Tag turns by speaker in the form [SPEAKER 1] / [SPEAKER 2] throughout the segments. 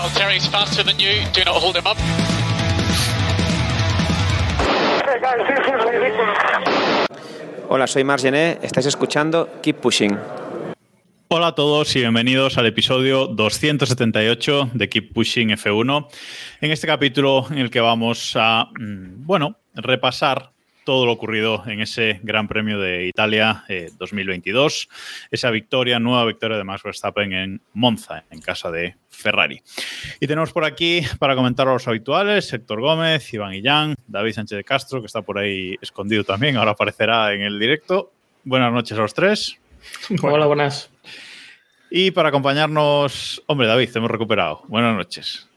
[SPEAKER 1] Valtteri's faster than you. Do not hold him up.
[SPEAKER 2] Hey guys, this is ridiculous.
[SPEAKER 3] Hola, soy Margené, estáis escuchando Keep Pushing.
[SPEAKER 4] Hola a todos y bienvenidos al episodio 278 de Keep Pushing F1. En este capítulo en el que vamos a, mm, bueno, repasar todo lo ocurrido en ese Gran Premio de Italia eh, 2022, esa victoria, nueva victoria de Max Verstappen en Monza, en casa de Ferrari. Y tenemos por aquí para comentar a los habituales, Héctor Gómez, Iván Illán, David Sánchez de Castro, que está por ahí escondido también, ahora aparecerá en el directo. Buenas noches a los tres.
[SPEAKER 5] Hola, buenas.
[SPEAKER 4] Y para acompañarnos, hombre, David, te hemos recuperado. Buenas noches.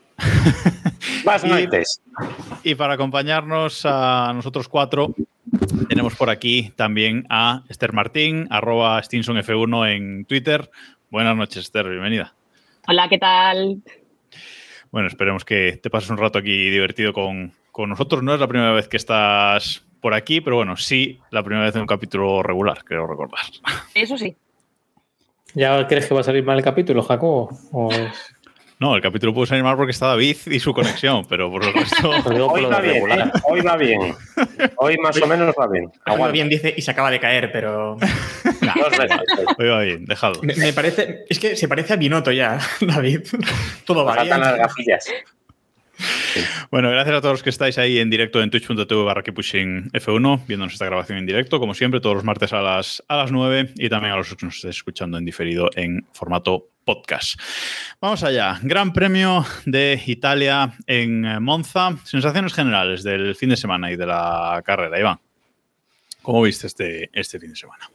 [SPEAKER 6] Buenas
[SPEAKER 4] Y-
[SPEAKER 6] noches.
[SPEAKER 4] Y para acompañarnos a nosotros cuatro, tenemos por aquí también a Esther Martín, arroba StinsonF1 en Twitter. Buenas noches, Esther, bienvenida.
[SPEAKER 7] Hola, ¿qué tal?
[SPEAKER 4] Bueno, esperemos que te pases un rato aquí divertido con, con nosotros. No es la primera vez que estás por aquí, pero bueno, sí la primera vez en un capítulo regular, creo recordar.
[SPEAKER 7] Eso sí.
[SPEAKER 5] ¿Ya crees que va a salir mal el capítulo, Jacobo? ¿O es-
[SPEAKER 4] No, el capítulo puede salir mal porque está David y su conexión, pero por lo resto...
[SPEAKER 6] Hoy va bien. ¿eh? Hoy va bien. Hoy más o menos va bien.
[SPEAKER 8] Algo
[SPEAKER 6] Aguanta.
[SPEAKER 8] bien dice y se acaba de caer, pero.
[SPEAKER 4] Hoy va bien, dejado.
[SPEAKER 8] me, me parece, es que se parece a Binotto ya, David. Todo va bien.
[SPEAKER 6] Las gafillas.
[SPEAKER 4] Bueno, gracias a todos los que estáis ahí en directo en twitch.tv barra Keeppushing F1, viéndonos esta grabación en directo, como siempre, todos los martes a las, a las 9 y también a los que nos estéis escuchando en diferido en formato podcast. Vamos allá. Gran Premio de Italia en eh, Monza. Sensaciones generales del fin de semana y de la carrera. Iván, ¿cómo viste este, este fin de semana?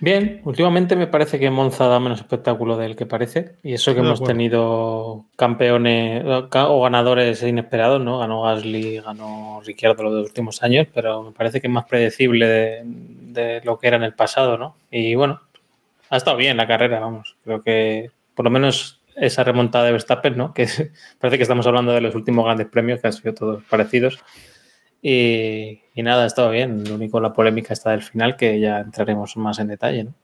[SPEAKER 5] Bien, últimamente me parece que Monza da menos espectáculo del que parece. Y eso que hemos tenido campeones o ganadores inesperados, ¿no? Ganó Gasly, ganó Ricciardo los dos últimos años, pero me parece que es más predecible de, de lo que era en el pasado, ¿no? Y bueno, ha estado bien la carrera, vamos. Creo que por lo menos esa remontada de Verstappen, ¿no? Que parece que estamos hablando de los últimos grandes premios, que han sido todos parecidos. Y, y nada, ha estado bien. Lo único, la polémica está del final, que ya entraremos más en detalle, ¿no?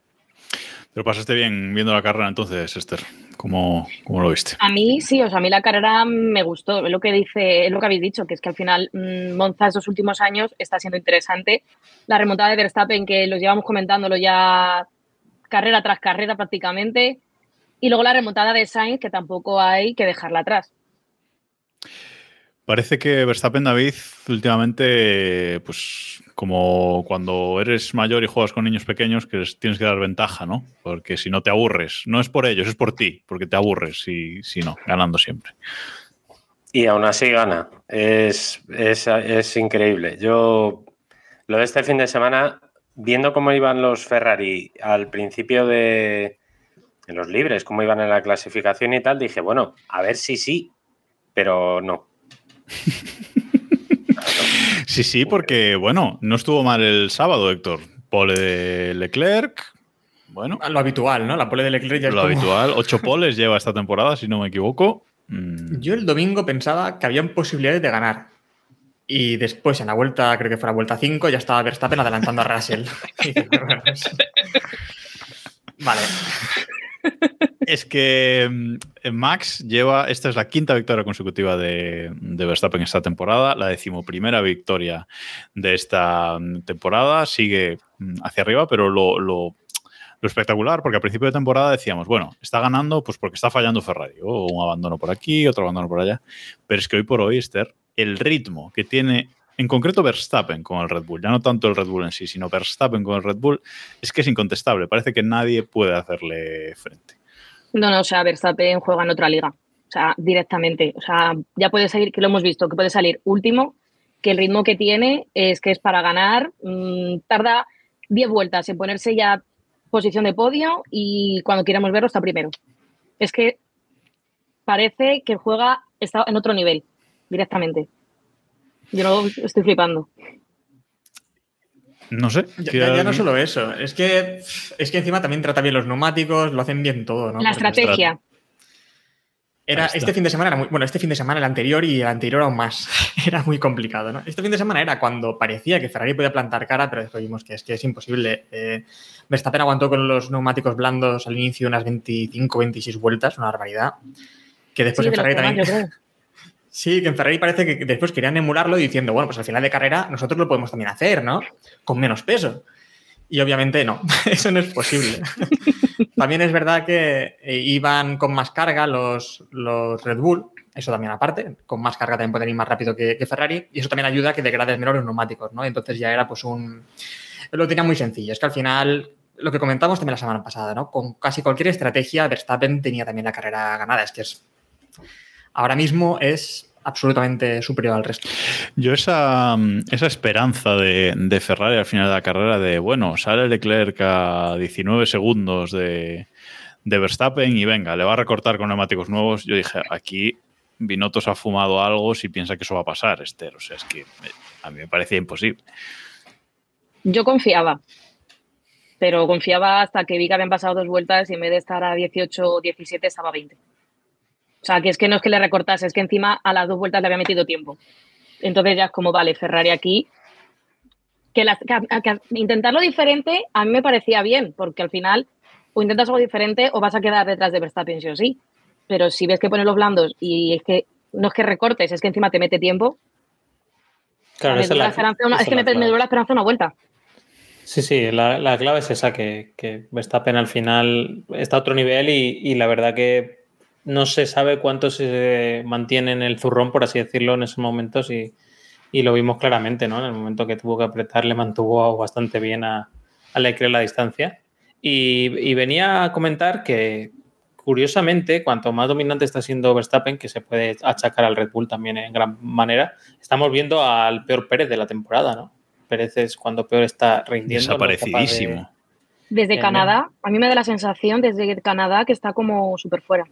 [SPEAKER 4] Pero pasaste bien viendo la carrera entonces, Esther. ¿Cómo, cómo lo viste?
[SPEAKER 7] A mí sí, o sea, a mí la carrera me gustó. Es lo que dice, es lo que habéis dicho, que es que al final mm, Monza estos últimos años está siendo interesante. La remontada de Verstappen, que los llevamos comentándolo ya carrera tras carrera prácticamente. Y luego la remontada de Sainz, que tampoco hay que dejarla atrás.
[SPEAKER 4] Parece que Verstappen David últimamente, pues como cuando eres mayor y juegas con niños pequeños, que les tienes que dar ventaja, ¿no? Porque si no te aburres, no es por ellos, es por ti, porque te aburres si, si no, ganando siempre.
[SPEAKER 6] Y aún así gana. Es, es, es increíble. Yo lo de este fin de semana, viendo cómo iban los Ferrari al principio de en los libres, cómo iban en la clasificación y tal, dije, bueno, a ver si sí, pero no.
[SPEAKER 4] Sí, sí, porque bueno, no estuvo mal el sábado, Héctor. Pole de Leclerc, bueno,
[SPEAKER 8] Lo habitual, ¿no? La pole de Leclerc ya es
[SPEAKER 4] lo
[SPEAKER 8] como-
[SPEAKER 4] habitual. Ocho poles lleva esta temporada, si no me equivoco. Mm,
[SPEAKER 8] Yo el domingo pensaba que habían posibilidades de ganar. Y después, en la vuelta, creo que fue la vuelta 5, ya estaba Verstappen adelantando a Russell. Pues- vale.
[SPEAKER 4] Es que mm, Max lleva, esta es la quinta victoria consecutiva de, de Verstappen esta temporada, la decimoprimera victoria de esta mm, temporada, sigue mm, hacia arriba, pero lo, lo- lo espectacular, porque al principio de temporada decíamos, bueno, está ganando pues porque está fallando Ferrari, o un abandono por aquí, otro abandono por allá, pero es que hoy por hoy, Esther, el ritmo que tiene, en concreto Verstappen con el Red Bull, ya no tanto el Red Bull en sí, sino Verstappen con el Red Bull, es que es incontestable, parece que nadie puede hacerle frente.
[SPEAKER 7] No, no, o sea, Verstappen juega en otra liga. O sea, directamente. O sea, ya puede salir, que lo hemos visto, que puede salir último, que el ritmo que tiene es que es para ganar. mm, tarda 10 vueltas en ponerse ya posición de podio y cuando quieramos verlo está primero. Es que parece que juega, está en otro nivel. directamente. Yo no estoy flipando.
[SPEAKER 4] No sé.
[SPEAKER 8] Ya,
[SPEAKER 4] ¿qué
[SPEAKER 8] ya- ya no solo eso, es que, es que encima también trata bien los neumáticos, lo hacen bien todo, ¿no?
[SPEAKER 7] La
[SPEAKER 8] Porque
[SPEAKER 7] estrategia.
[SPEAKER 8] Era, este fin de semana era muy, bueno, este fin de semana, el anterior y el anterior aún más. Era muy complicado, ¿no? Este fin de semana era cuando parecía que Ferrari podía plantar cara, pero después vimos que es que es imposible. Eh, Verstappen aguantó con los neumáticos blandos al inicio unas 25, 26 vueltas, una barbaridad. Que después
[SPEAKER 7] Sí,
[SPEAKER 8] en Ferrari también. Sí, que en Ferrari parece que después querían emularlo diciendo, bueno, pues al final de carrera nosotros lo podemos también hacer, ¿no? Con menos peso. Y obviamente no, eso no es posible. también es verdad que eh, iban con más carga los, los Red Bull, eso también aparte, con más carga también pueden ir más rápido que, que Ferrari, y eso también ayuda a que degrades menos los neumáticos, ¿no? Entonces ya era pues un... Lo tenía muy sencillo, es que al final, lo que comentamos también la semana pasada, ¿no? Con casi cualquier estrategia, Verstappen tenía también la carrera ganada, es que es... Ahora mismo es absolutamente superior al resto.
[SPEAKER 4] Yo esa, esa esperanza de, de Ferrari al final de la carrera de, bueno, sale Leclerc a 19 segundos de, de Verstappen y venga, le va a recortar con neumáticos nuevos. Yo dije, aquí Binotto se ha fumado algo si piensa que eso va a pasar, Esther. O sea, es que a mí me parecía imposible.
[SPEAKER 7] Yo confiaba, pero confiaba hasta que vi que habían pasado dos vueltas y en vez de estar a 18 o 17 estaba a 20. O sea, que es que no es que le recortase, es que encima a las dos vueltas le había metido tiempo. Entonces ya es como, vale, Ferrari aquí. Que, las- que intentarlo diferente a mí me parecía bien, porque al final o intentas algo diferente o vas a quedar detrás de Verstappen sí o sí. Pero si ves que pone los blandos y es que no es que recortes, es que encima te mete tiempo,
[SPEAKER 5] Claro, esa la-
[SPEAKER 7] una-
[SPEAKER 5] esa
[SPEAKER 7] es que me, me duró la esperanza una vuelta.
[SPEAKER 5] Sí, sí, la, la clave es esa, que, que Verstappen al final está a otro nivel y, y la verdad que no se sabe cuánto se mantiene en el zurrón, por así decirlo, en esos momentos y, y lo vimos claramente, ¿no? En el momento que tuvo que apretar le mantuvo bastante bien a, a Leclerc la distancia. Y, y venía a comentar que, curiosamente, cuanto más dominante está siendo Verstappen, que se puede achacar al Red Bull también en gran manera, estamos viendo al peor Pérez de la temporada, ¿no? Pérez es cuando peor está rindiendo. no es capaz de-
[SPEAKER 4] Desaparecidísimo.
[SPEAKER 7] Desde Canadá, a mí me da la sensación desde Canadá que está como súper fuera.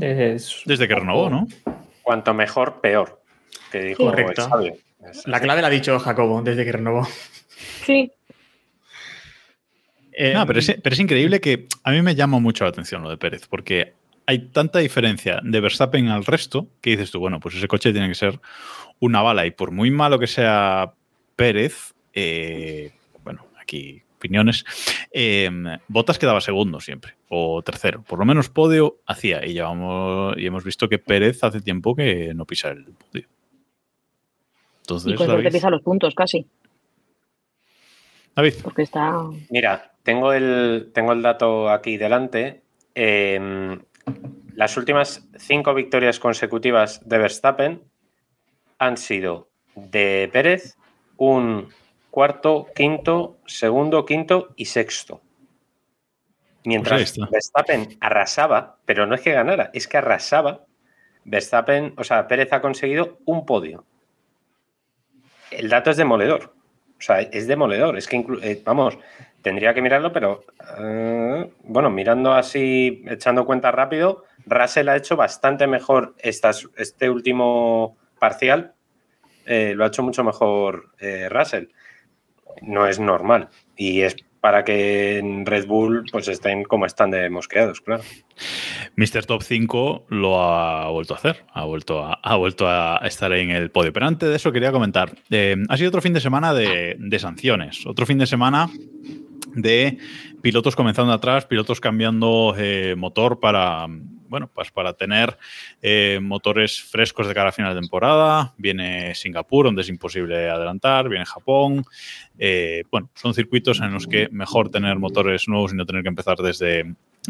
[SPEAKER 5] Es-
[SPEAKER 4] Desde que renovó, ¿no?
[SPEAKER 6] Cuanto mejor, peor. Que dijo
[SPEAKER 8] Correcto.
[SPEAKER 6] el sabio. Es-
[SPEAKER 8] La clave la ha dicho Jacobo desde que renovó.
[SPEAKER 7] Sí,
[SPEAKER 8] Eh,
[SPEAKER 4] No, pero es, pero es increíble que a mí me llama mucho la atención lo de Pérez, porque hay tanta diferencia de Verstappen al resto que dices tú, bueno, pues ese coche tiene que ser una bala y por muy malo que sea Pérez, eh, bueno, aquí opiniones, eh, Botas quedaba segundo siempre, o tercero, por lo menos podio hacía, y, llevamos, y hemos visto que Pérez hace tiempo que no pisa el podio. Entonces,
[SPEAKER 7] y con
[SPEAKER 4] David,
[SPEAKER 7] pisa los puntos casi,
[SPEAKER 4] David,
[SPEAKER 7] porque está...
[SPEAKER 6] Mira, tengo el, tengo el dato aquí delante. Eh, las últimas cinco victorias consecutivas de Verstappen han sido de Pérez un cuarto, quinto, segundo, quinto y sexto. Mientras
[SPEAKER 4] Pues.
[SPEAKER 6] Verstappen arrasaba, pero no es que ganara, es que arrasaba. Verstappen, o sea, Pérez ha conseguido un podio. El dato es demoledor. O sea, es demoledor. Es que, eh, vamos, tendría que mirarlo, pero eh, bueno, mirando así, echando cuentas rápido, Russell ha hecho bastante mejor estas- este último parcial. eh, lo ha hecho mucho mejor eh, Russell. No es normal. Y es para que en Red Bull pues estén como están de mosqueados, claro.
[SPEAKER 4] Mr. Top 5 lo ha vuelto a hacer, ha vuelto a, ha vuelto a estar en el podio. Pero antes de eso quería comentar, eh, ha sido otro fin de semana de, de sanciones, otro fin de semana de pilotos comenzando atrás, pilotos cambiando eh, motor para, bueno, pues para tener eh, motores frescos de cara a final de temporada. Viene Singapur, donde es imposible adelantar, viene Japón. Eh, bueno, son circuitos en los que mejor tener motores nuevos y no tener que empezar desde,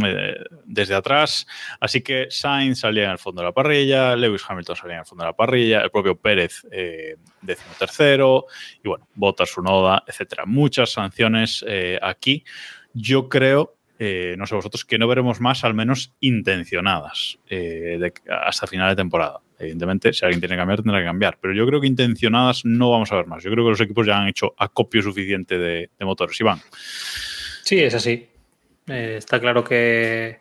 [SPEAKER 4] eh, desde atrás. Así que Sainz salía en el fondo de la parrilla, Lewis Hamilton salía en el fondo de la parrilla, el propio Pérez eh, décimo tercero, y bueno, Bottas, Sunoda, etcétera. Muchas sanciones aquí. Yo creo, eh, no sé vosotros, que no veremos más, al menos intencionadas, eh, hasta final de temporada. Evidentemente, si alguien tiene que cambiar, tendrá que cambiar. Pero yo creo que intencionadas no vamos a ver más. Yo creo que los equipos ya han hecho acopio suficiente de, motores. Iván.
[SPEAKER 5] Sí, es así. Eh, está claro que,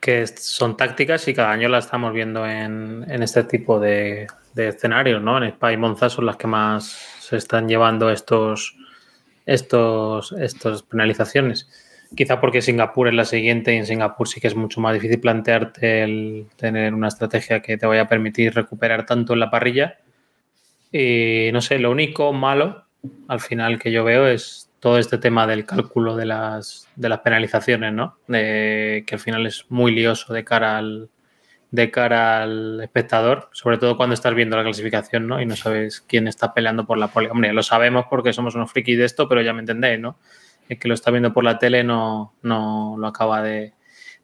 [SPEAKER 5] que son tácticas y cada año las estamos viendo en, en este tipo de, de, escenarios, ¿no? En Spa y Monza son las que más se están llevando estos, estos, estos penalizaciones. Quizá porque Singapur es la siguiente y en Singapur sí que es mucho más difícil plantearte el tener una estrategia que te vaya a permitir recuperar tanto en la parrilla. Y no sé, lo único malo al final que yo veo es todo este tema del cálculo de las, penalizaciones, ¿no? De, que al final es muy lioso de cara al, de cara al espectador, sobre todo cuando estás viendo la clasificación, ¿no? Y no sabes quién está peleando por la pole. Hombre, lo sabemos porque somos unos frikis de esto, pero ya me entendéis, ¿no? El que lo está viendo por la tele no, no lo acaba de,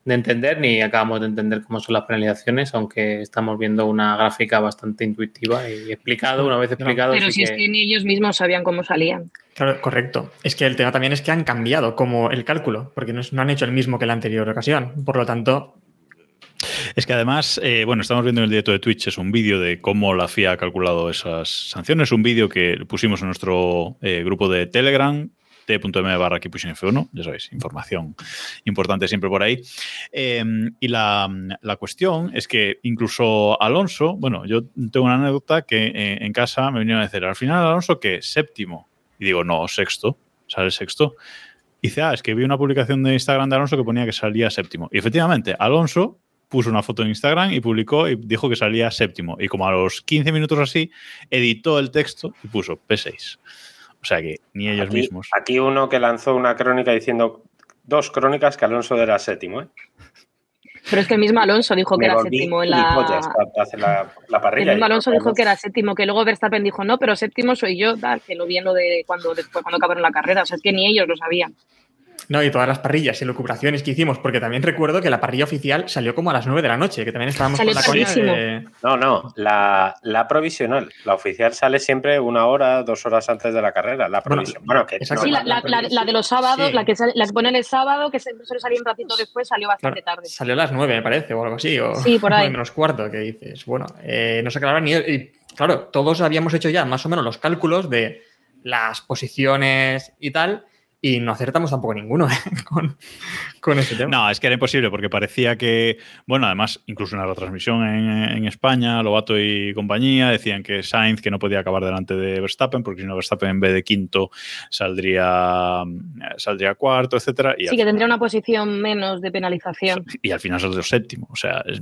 [SPEAKER 5] de, entender ni acabamos de entender cómo son las penalizaciones, aunque estamos viendo una gráfica bastante intuitiva y explicado, una vez explicado.
[SPEAKER 7] Pero si que... es que ni ellos mismos sabían cómo salían.
[SPEAKER 8] Claro, correcto. Es que el tema también es que han cambiado como el cálculo, porque no, no han hecho el mismo que la anterior ocasión. Por lo tanto,
[SPEAKER 4] es que además, eh, bueno, estamos viendo en el directo de Twitch, es un vídeo de cómo la FIA ha calculado esas sanciones, un vídeo que pusimos en nuestro eh, grupo de Telegram, t.m barra F1, ya sabéis, información importante siempre por ahí. Eh, y la, la, cuestión es que incluso Alonso, bueno, yo tengo una anécdota que eh, en casa me vinieron a decir, al final Alonso que séptimo, y digo, no, sexto, sale sexto. Y dice, ah, es que vi una publicación de Instagram de Alonso que ponía que salía séptimo. Y efectivamente, Alonso puso una foto en Instagram y publicó y dijo que salía séptimo. Y como a los 15 minutos así, editó el texto y puso P6. O sea que ni ellos
[SPEAKER 6] aquí,
[SPEAKER 4] mismos.
[SPEAKER 6] Aquí uno que lanzó una crónica diciendo dos crónicas que Alonso era séptimo. ¿eh?
[SPEAKER 7] Pero es que el mismo Alonso dijo que era séptimo en la...
[SPEAKER 6] la, la parrilla.
[SPEAKER 7] El mismo Alonso dijo que era séptimo, que luego Verstappen dijo, no, pero séptimo soy yo, tal, que lo vi en lo de cuando, después, cuando acabaron la carrera. O sea, es que ni ellos lo sabían.
[SPEAKER 8] No, y todas las parrillas y locubraciones que hicimos, porque también recuerdo que la parrilla oficial salió como a las 9 de la noche, que también estábamos
[SPEAKER 7] salió
[SPEAKER 8] con la coña
[SPEAKER 7] de...
[SPEAKER 6] No, no, la, la, provisional. La oficial sale siempre una hora, dos horas antes de la carrera. La provisional. Bueno, bueno, que
[SPEAKER 7] sí, no, la, la, la, la, de los sábados, sí. la, que sale, la que ponen el sábado, que siempre suele salir un ratito después, salió bastante
[SPEAKER 8] claro,
[SPEAKER 7] tarde.
[SPEAKER 8] Salió a las 9, me parece, o algo así. O
[SPEAKER 7] sí, por ahí.
[SPEAKER 8] menos cuarto, que dices. Bueno, eh, no se aclaraba ni. Y, claro, todos habíamos hecho ya más o menos los cálculos de las posiciones y tal y no acertamos tampoco ninguno ¿eh? con, con, ese tema.
[SPEAKER 4] No, es que era imposible porque parecía que, bueno, además, incluso en la retransmisión en, en, España, Lobato y compañía decían que Sainz que no podía acabar delante de Verstappen porque si no Verstappen en vez de quinto saldría, saldría cuarto, etcétera.
[SPEAKER 7] Y sí, que tendría una posición menos de penalización.
[SPEAKER 4] Y al final salió séptimo, o sea, es,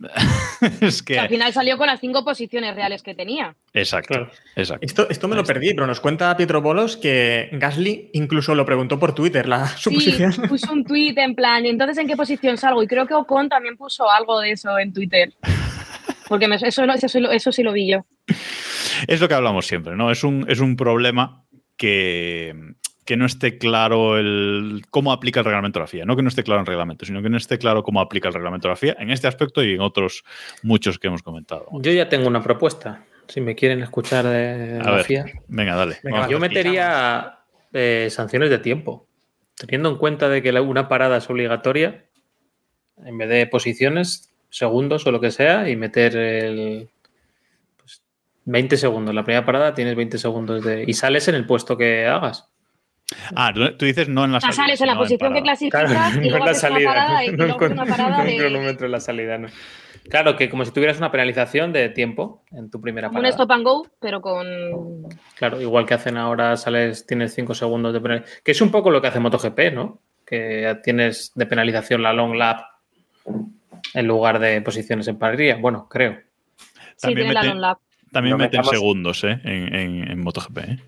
[SPEAKER 4] es que...
[SPEAKER 7] O sea, al final salió con las cinco posiciones reales que tenía.
[SPEAKER 4] Exacto, claro. exacto.
[SPEAKER 8] Esto, esto me lo perdí, pero nos cuenta Pietro Bolos que Gasly incluso lo preguntó por Twitter, la, su
[SPEAKER 7] sí,
[SPEAKER 8] posición.
[SPEAKER 7] puso un tweet en plan, entonces en qué posición salgo? Y creo que Ocon también puso algo de eso en Twitter. Porque me, eso, eso, eso, sí lo vi yo.
[SPEAKER 4] Es lo que hablamos siempre, ¿no? Es un, es un problema que, que no esté claro el cómo aplica el reglamento de la FIA. No que no esté claro el reglamento, sino que no esté claro cómo aplica el reglamento de la FIA en este aspecto y en otros muchos que hemos comentado.
[SPEAKER 5] Yo ya tengo una propuesta. Si me quieren escuchar de
[SPEAKER 4] A
[SPEAKER 5] la
[SPEAKER 4] ver,
[SPEAKER 5] FIA.
[SPEAKER 4] Venga, dale.
[SPEAKER 5] Venga, yo metería eh, sanciones de tiempo. Teniendo en cuenta de que la, una parada es obligatoria, en vez de posiciones, segundos o lo que sea, y meter el, pues, 20 segundos. La primera parada tienes 20 segundos de, y sales en el puesto que hagas.
[SPEAKER 4] Ah, tú dices no en la
[SPEAKER 7] salida. sales en la
[SPEAKER 4] no
[SPEAKER 7] posición que clasificas
[SPEAKER 5] Claro,
[SPEAKER 7] y
[SPEAKER 5] no
[SPEAKER 7] luego
[SPEAKER 5] en la
[SPEAKER 7] haces una
[SPEAKER 5] salida.
[SPEAKER 7] parada y,
[SPEAKER 5] No
[SPEAKER 7] una parada
[SPEAKER 5] no un
[SPEAKER 7] de
[SPEAKER 5] cronómetro en la salida, no. Claro, que como si tuvieras una penalización de tiempo en tu primera
[SPEAKER 7] como un
[SPEAKER 5] parada.
[SPEAKER 7] stop and go, pero con
[SPEAKER 5] Claro, igual que hacen ahora, sales, tienes 5 segundos de penalización. Que es un poco lo que hace MotoGP, ¿no? Que tienes de penalización la long lap en lugar de posiciones en parrilla. Bueno, creo.
[SPEAKER 7] sí, tiene la
[SPEAKER 4] mete-
[SPEAKER 7] long lap.
[SPEAKER 4] también
[SPEAKER 6] No
[SPEAKER 4] meten
[SPEAKER 6] metamos-
[SPEAKER 4] segundos ¿eh? en, en- en MotoGP. ¿eh?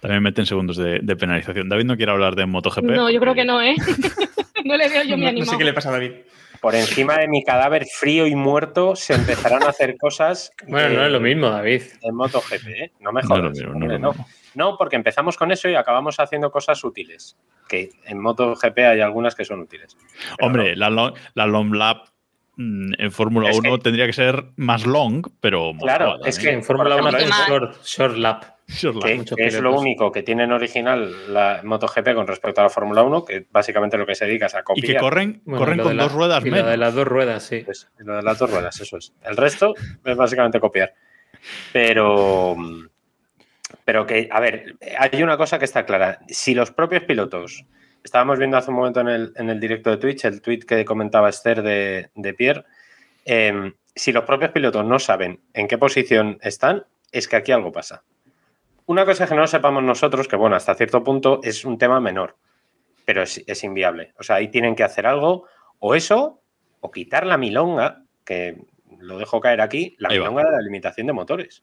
[SPEAKER 4] También meten segundos de, de penalización. David no quiere hablar de MotoGP.
[SPEAKER 7] No, yo creo que no, ¿eh? no le veo yo mi
[SPEAKER 8] No, no sé qué le pasa a David.
[SPEAKER 6] Por encima de mi cadáver frío y muerto se empezarán a hacer cosas.
[SPEAKER 5] Bueno,
[SPEAKER 6] de-
[SPEAKER 5] no es lo mismo, David.
[SPEAKER 6] En MotoGP, ¿eh? No me
[SPEAKER 4] No es lo
[SPEAKER 6] jodas.
[SPEAKER 4] mismo, no
[SPEAKER 6] hombre, no.
[SPEAKER 4] mismo.
[SPEAKER 6] No, porque empezamos con eso y acabamos haciendo cosas útiles. Que en MotoGP hay algunas que son útiles.
[SPEAKER 4] Hombre,
[SPEAKER 6] no.
[SPEAKER 4] la, long, la long lap mm, en Fórmula
[SPEAKER 6] Es
[SPEAKER 4] 1
[SPEAKER 6] que-
[SPEAKER 4] tendría que ser más long, pero.
[SPEAKER 6] Claro, es
[SPEAKER 5] Que
[SPEAKER 4] también.
[SPEAKER 5] en Fórmula
[SPEAKER 6] por
[SPEAKER 5] 1
[SPEAKER 6] ejemplo,
[SPEAKER 5] hace
[SPEAKER 7] es-
[SPEAKER 5] short, short lap.
[SPEAKER 6] Que, que es lo único que tienen original la MotoGP con respecto a la Fórmula 1, que básicamente lo que se dedica es a
[SPEAKER 4] Y
[SPEAKER 6] copiar.
[SPEAKER 4] que corren,
[SPEAKER 5] Bueno,
[SPEAKER 4] corren con
[SPEAKER 5] la-
[SPEAKER 4] dos ruedas
[SPEAKER 5] y lo
[SPEAKER 4] menos.
[SPEAKER 5] de las dos ruedas, sí.
[SPEAKER 6] Pues, lo de las dos ruedas, eso es. El resto es básicamente copiar. Pero, pero que, a ver, hay una cosa que está clara. Si los propios pilotos estábamos viendo hace un momento en el, en el directo de Twitch el tweet que comentaba Esther de, de Pierre. Eh, si los propios pilotos no saben en qué posición están, es que aquí algo pasa. Una cosa que no sepamos nosotros, que bueno, hasta cierto punto es un tema menor, pero es, es inviable. O sea, ahí tienen que hacer algo, o eso, o quitar la milonga, que lo dejo caer aquí, la
[SPEAKER 4] Ahí va.
[SPEAKER 6] milonga de la limitación de motores.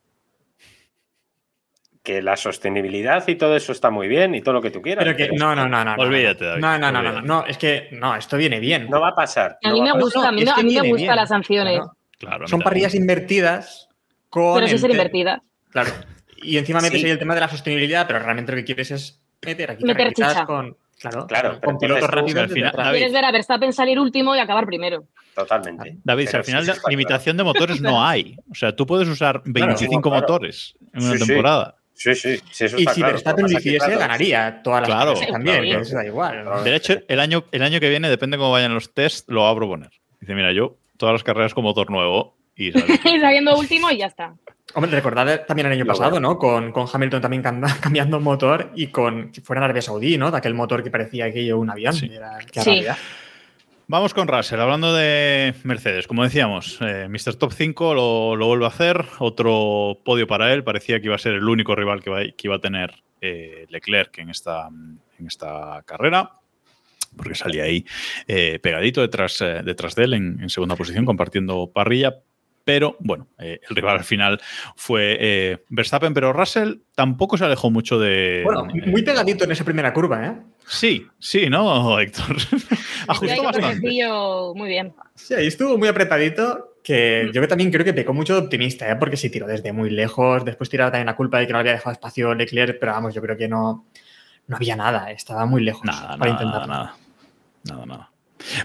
[SPEAKER 6] Que la sostenibilidad y todo eso está muy bien y todo lo que tú quieras.
[SPEAKER 8] Pero que
[SPEAKER 6] pero
[SPEAKER 8] no, no, no, no. no.
[SPEAKER 4] Olvídate, David,
[SPEAKER 8] No, no, no, no, no, es que no, esto viene bien.
[SPEAKER 6] no va a pasar.
[SPEAKER 7] A
[SPEAKER 6] no
[SPEAKER 7] mí me gusta, a mí,
[SPEAKER 8] es
[SPEAKER 7] no-
[SPEAKER 8] que
[SPEAKER 7] a mí me gustan las sanciones,
[SPEAKER 8] No, no.
[SPEAKER 4] Claro,
[SPEAKER 8] Son parrillas invertidas con.
[SPEAKER 7] pero sí ser invertidas.
[SPEAKER 8] Claro. Y encima metes
[SPEAKER 6] Sí.
[SPEAKER 8] ahí el tema de la sostenibilidad, pero realmente lo que quieres es meter aquí
[SPEAKER 7] Meter
[SPEAKER 8] carreritas
[SPEAKER 7] chicha.
[SPEAKER 8] con. Claro,
[SPEAKER 6] Claro,
[SPEAKER 8] con- pilotos rápidos.
[SPEAKER 4] al final-. David.
[SPEAKER 7] Quieres ver a Verstappen salir último y acabar primero.
[SPEAKER 6] Totalmente.
[SPEAKER 4] David, si al final
[SPEAKER 6] sí, sí,
[SPEAKER 4] limitación de motores no hay. O sea, tú puedes usar 25
[SPEAKER 6] claro.
[SPEAKER 4] motores en una temporada.
[SPEAKER 6] Sí, sí, sí, eso
[SPEAKER 8] Y si
[SPEAKER 6] claro.
[SPEAKER 8] Verstappen
[SPEAKER 6] Lo
[SPEAKER 8] hiciese,
[SPEAKER 6] claro,
[SPEAKER 8] ganaría todas las
[SPEAKER 4] Claro,
[SPEAKER 8] carreras también,
[SPEAKER 6] claro.
[SPEAKER 8] que eso da igual. ¿no?
[SPEAKER 4] De hecho, el año, el año que viene, depende cómo vayan los tests, lo va a proponer. Dice, mira, yo todas las carreras con motor nuevo. Y
[SPEAKER 7] saliendo último y ya está.
[SPEAKER 8] Hombre, recordad también el año
[SPEAKER 6] Lo
[SPEAKER 8] pasado,
[SPEAKER 6] bueno.
[SPEAKER 8] ¿no? Con, con Hamilton también cam- cambiando motor y con. fuera en Arabia Saudí, ¿no? De aquel motor que parecía aquello un avión.
[SPEAKER 4] Sí.
[SPEAKER 8] Era,
[SPEAKER 7] Sí.
[SPEAKER 4] Vamos con Russell, hablando de Mercedes. Como decíamos, eh, Mr. Top 5 lo, lo vuelve a hacer. Otro podio para él. Parecía que iba a ser el único rival que, va- que iba a tener eh, Leclerc en esta, en esta carrera. Porque salía ahí eh, pegadito detrás, eh, detrás de él en, en segunda posición, compartiendo parrilla. Pero bueno, eh, el rival al final fue eh, Verstappen, pero Russell tampoco se alejó mucho de.
[SPEAKER 8] Bueno,
[SPEAKER 4] eh,
[SPEAKER 8] muy pegadito en esa primera curva, ¿eh?
[SPEAKER 4] Sí, sí, ¿no, Héctor? Ajustó bastante.
[SPEAKER 7] muy bien.
[SPEAKER 8] Sí, ahí estuvo muy apretadito. Que yo que también creo que pecó mucho de optimista, ¿eh? porque sí tiró desde muy lejos. Después tiraba también la culpa de que no le había dejado espacio Leclerc, pero vamos, yo creo que no, no había nada. Estaba muy lejos
[SPEAKER 4] Nada,
[SPEAKER 8] para
[SPEAKER 4] nada,
[SPEAKER 8] intentarlo.
[SPEAKER 4] nada. Nada, nada.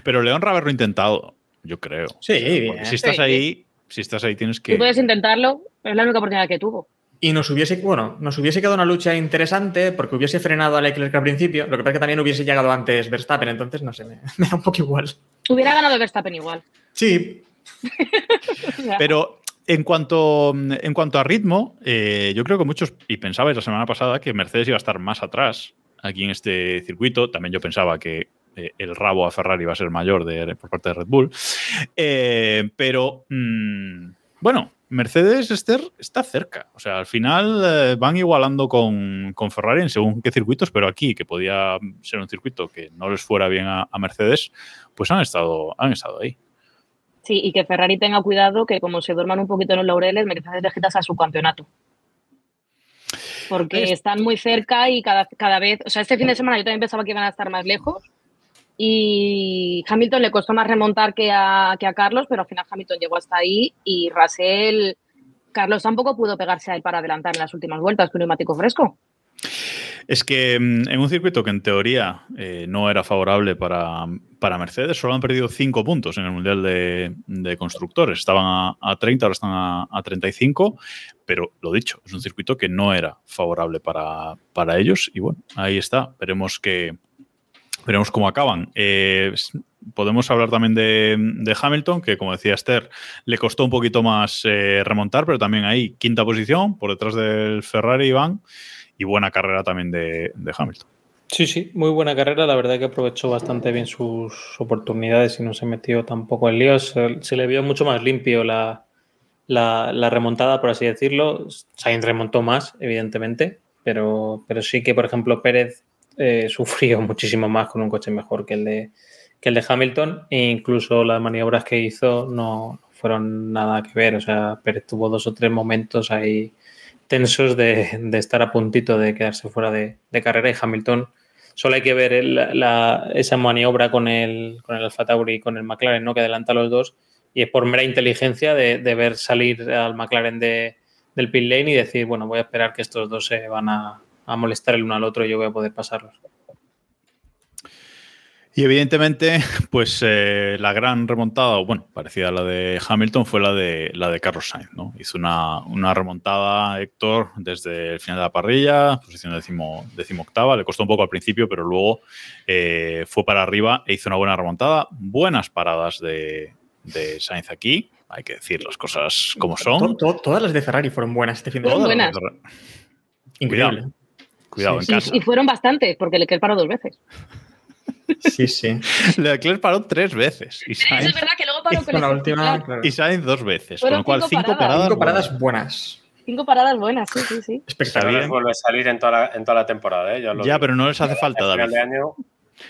[SPEAKER 4] Pero León haberlo intentado, yo creo.
[SPEAKER 8] Sí,
[SPEAKER 4] Porque
[SPEAKER 8] bien.
[SPEAKER 4] si estás
[SPEAKER 7] Sí.
[SPEAKER 4] ahí, si estás ahí tienes que.
[SPEAKER 7] Tú puedes intentarlo, pero es la única oportunidad que tuvo.
[SPEAKER 8] Y nos hubiese, bueno, nos hubiese quedado una lucha interesante porque hubiese frenado a Leclerc al principio. Lo que pasa es que también hubiese llegado antes Verstappen, entonces no sé, me, me da un poco igual.
[SPEAKER 7] Hubiera ganado Verstappen igual.
[SPEAKER 8] Sí,
[SPEAKER 4] Pero en cuanto, en cuanto a ritmo, eh, yo creo que muchos, y pensabais la semana pasada que Mercedes iba a estar más atrás aquí en este circuito. También yo pensaba que eh, el rabo a Ferrari iba a ser mayor de, por parte de Red Bull. Eh, pero mm, bueno, Mercedes Esther está cerca. O sea, al final eh, van igualando con, con Ferrari en según qué circuitos, pero aquí, que podía ser un circuito que no les fuera bien a, a Mercedes, pues han estado, han estado ahí.
[SPEAKER 7] Sí, y que Ferrari tenga cuidado que como se duerman un poquito en los laureles, Mercedes le quitas a su campeonato. Porque
[SPEAKER 4] Es-
[SPEAKER 7] están muy cerca y cada, cada vez, o sea, este fin de semana yo también pensaba que iban a estar más lejos y Hamilton le costó más remontar que a, que a Carlos, pero al final Hamilton llegó hasta ahí y Russell, Carlos tampoco pudo pegarse a él para adelantar en las últimas vueltas neumático fresco.
[SPEAKER 4] Es que mm, en un circuito que en teoría eh, no era favorable para, para Mercedes, solo han perdido 5 puntos en el Mundial de, de Constructores. Estaban a, a 30, ahora están a, a 35, pero lo dicho, es un circuito que no era favorable para, para ellos. Y bueno, ahí está. Veremos que. Veremos cómo acaban. Eh, podemos hablar también de, Hamilton, que como decía Esther, le costó un poquito más eh, remontar, pero también ahí quinta posición, por detrás del Ferrari Iván, y buena carrera también de, de Hamilton.
[SPEAKER 5] Sí, sí, muy buena carrera. La verdad que aprovechó bastante bien sus oportunidades y no se metió tampoco en líos. Se, le vio mucho más limpio la, la, la remontada, por así decirlo. Sainz remontó más, evidentemente, pero, pero sí que, por ejemplo, Pérez eh, sufrió muchísimo más con un coche mejor que el de, que el de Hamilton e incluso las maniobras que hizo no fueron nada que ver. O sea, Pérez tuvo dos o tres momentos ahí tensos de, de estar a puntito de quedarse fuera de, de carrera y Hamilton solo hay que ver la- esa maniobra con el, con el Alfa Tauri y con el McLaren, ¿no? que adelanta a los dos y es por mera inteligencia de, de ver salir al McLaren de, del pit lane y decir, bueno, voy a esperar que estos dos se van a, a molestar el uno al otro y yo voy a poder pasarlos.
[SPEAKER 4] Y evidentemente, pues eh, la gran remontada, o bueno, parecida a la de Hamilton, fue la de la de Carlos Sainz, ¿no? Hizo una, una remontada, Héctor, desde el final de la parrilla, posición décimo, décimo octava, le costó un poco al principio, pero luego eh, fue para arriba e hizo una buena remontada. Buenas paradas de, de Sainz aquí, hay que decir las cosas como son.
[SPEAKER 8] to- todas las de Ferrari fueron buenas este fin de semana.
[SPEAKER 7] buenas.
[SPEAKER 8] Increíble.
[SPEAKER 4] Cuidado, cuidado
[SPEAKER 8] Sí,
[SPEAKER 4] en
[SPEAKER 7] Y,
[SPEAKER 4] casa.
[SPEAKER 7] y fueron bastantes, porque Leclerc paró dos veces.
[SPEAKER 8] Sí, sí.
[SPEAKER 4] Leclerc paró tres veces y
[SPEAKER 7] Eso
[SPEAKER 4] Sainz,
[SPEAKER 7] es verdad que luego paró con
[SPEAKER 8] la última, claro.
[SPEAKER 4] y Sainz dos veces.
[SPEAKER 7] Fueron
[SPEAKER 4] con lo cual,
[SPEAKER 7] cinco
[SPEAKER 4] cinco
[SPEAKER 7] paradas.
[SPEAKER 4] paradas.
[SPEAKER 8] Cinco paradas
[SPEAKER 4] buenas.
[SPEAKER 8] buenas.
[SPEAKER 7] Cinco paradas buenas, sí, sí, sí.
[SPEAKER 4] Espectacular.
[SPEAKER 6] vuelve a salir en toda la, en toda la temporada, ¿eh? Ya, lo
[SPEAKER 4] Ya,
[SPEAKER 6] digo.
[SPEAKER 4] pero no les hace falta, David.
[SPEAKER 6] de año.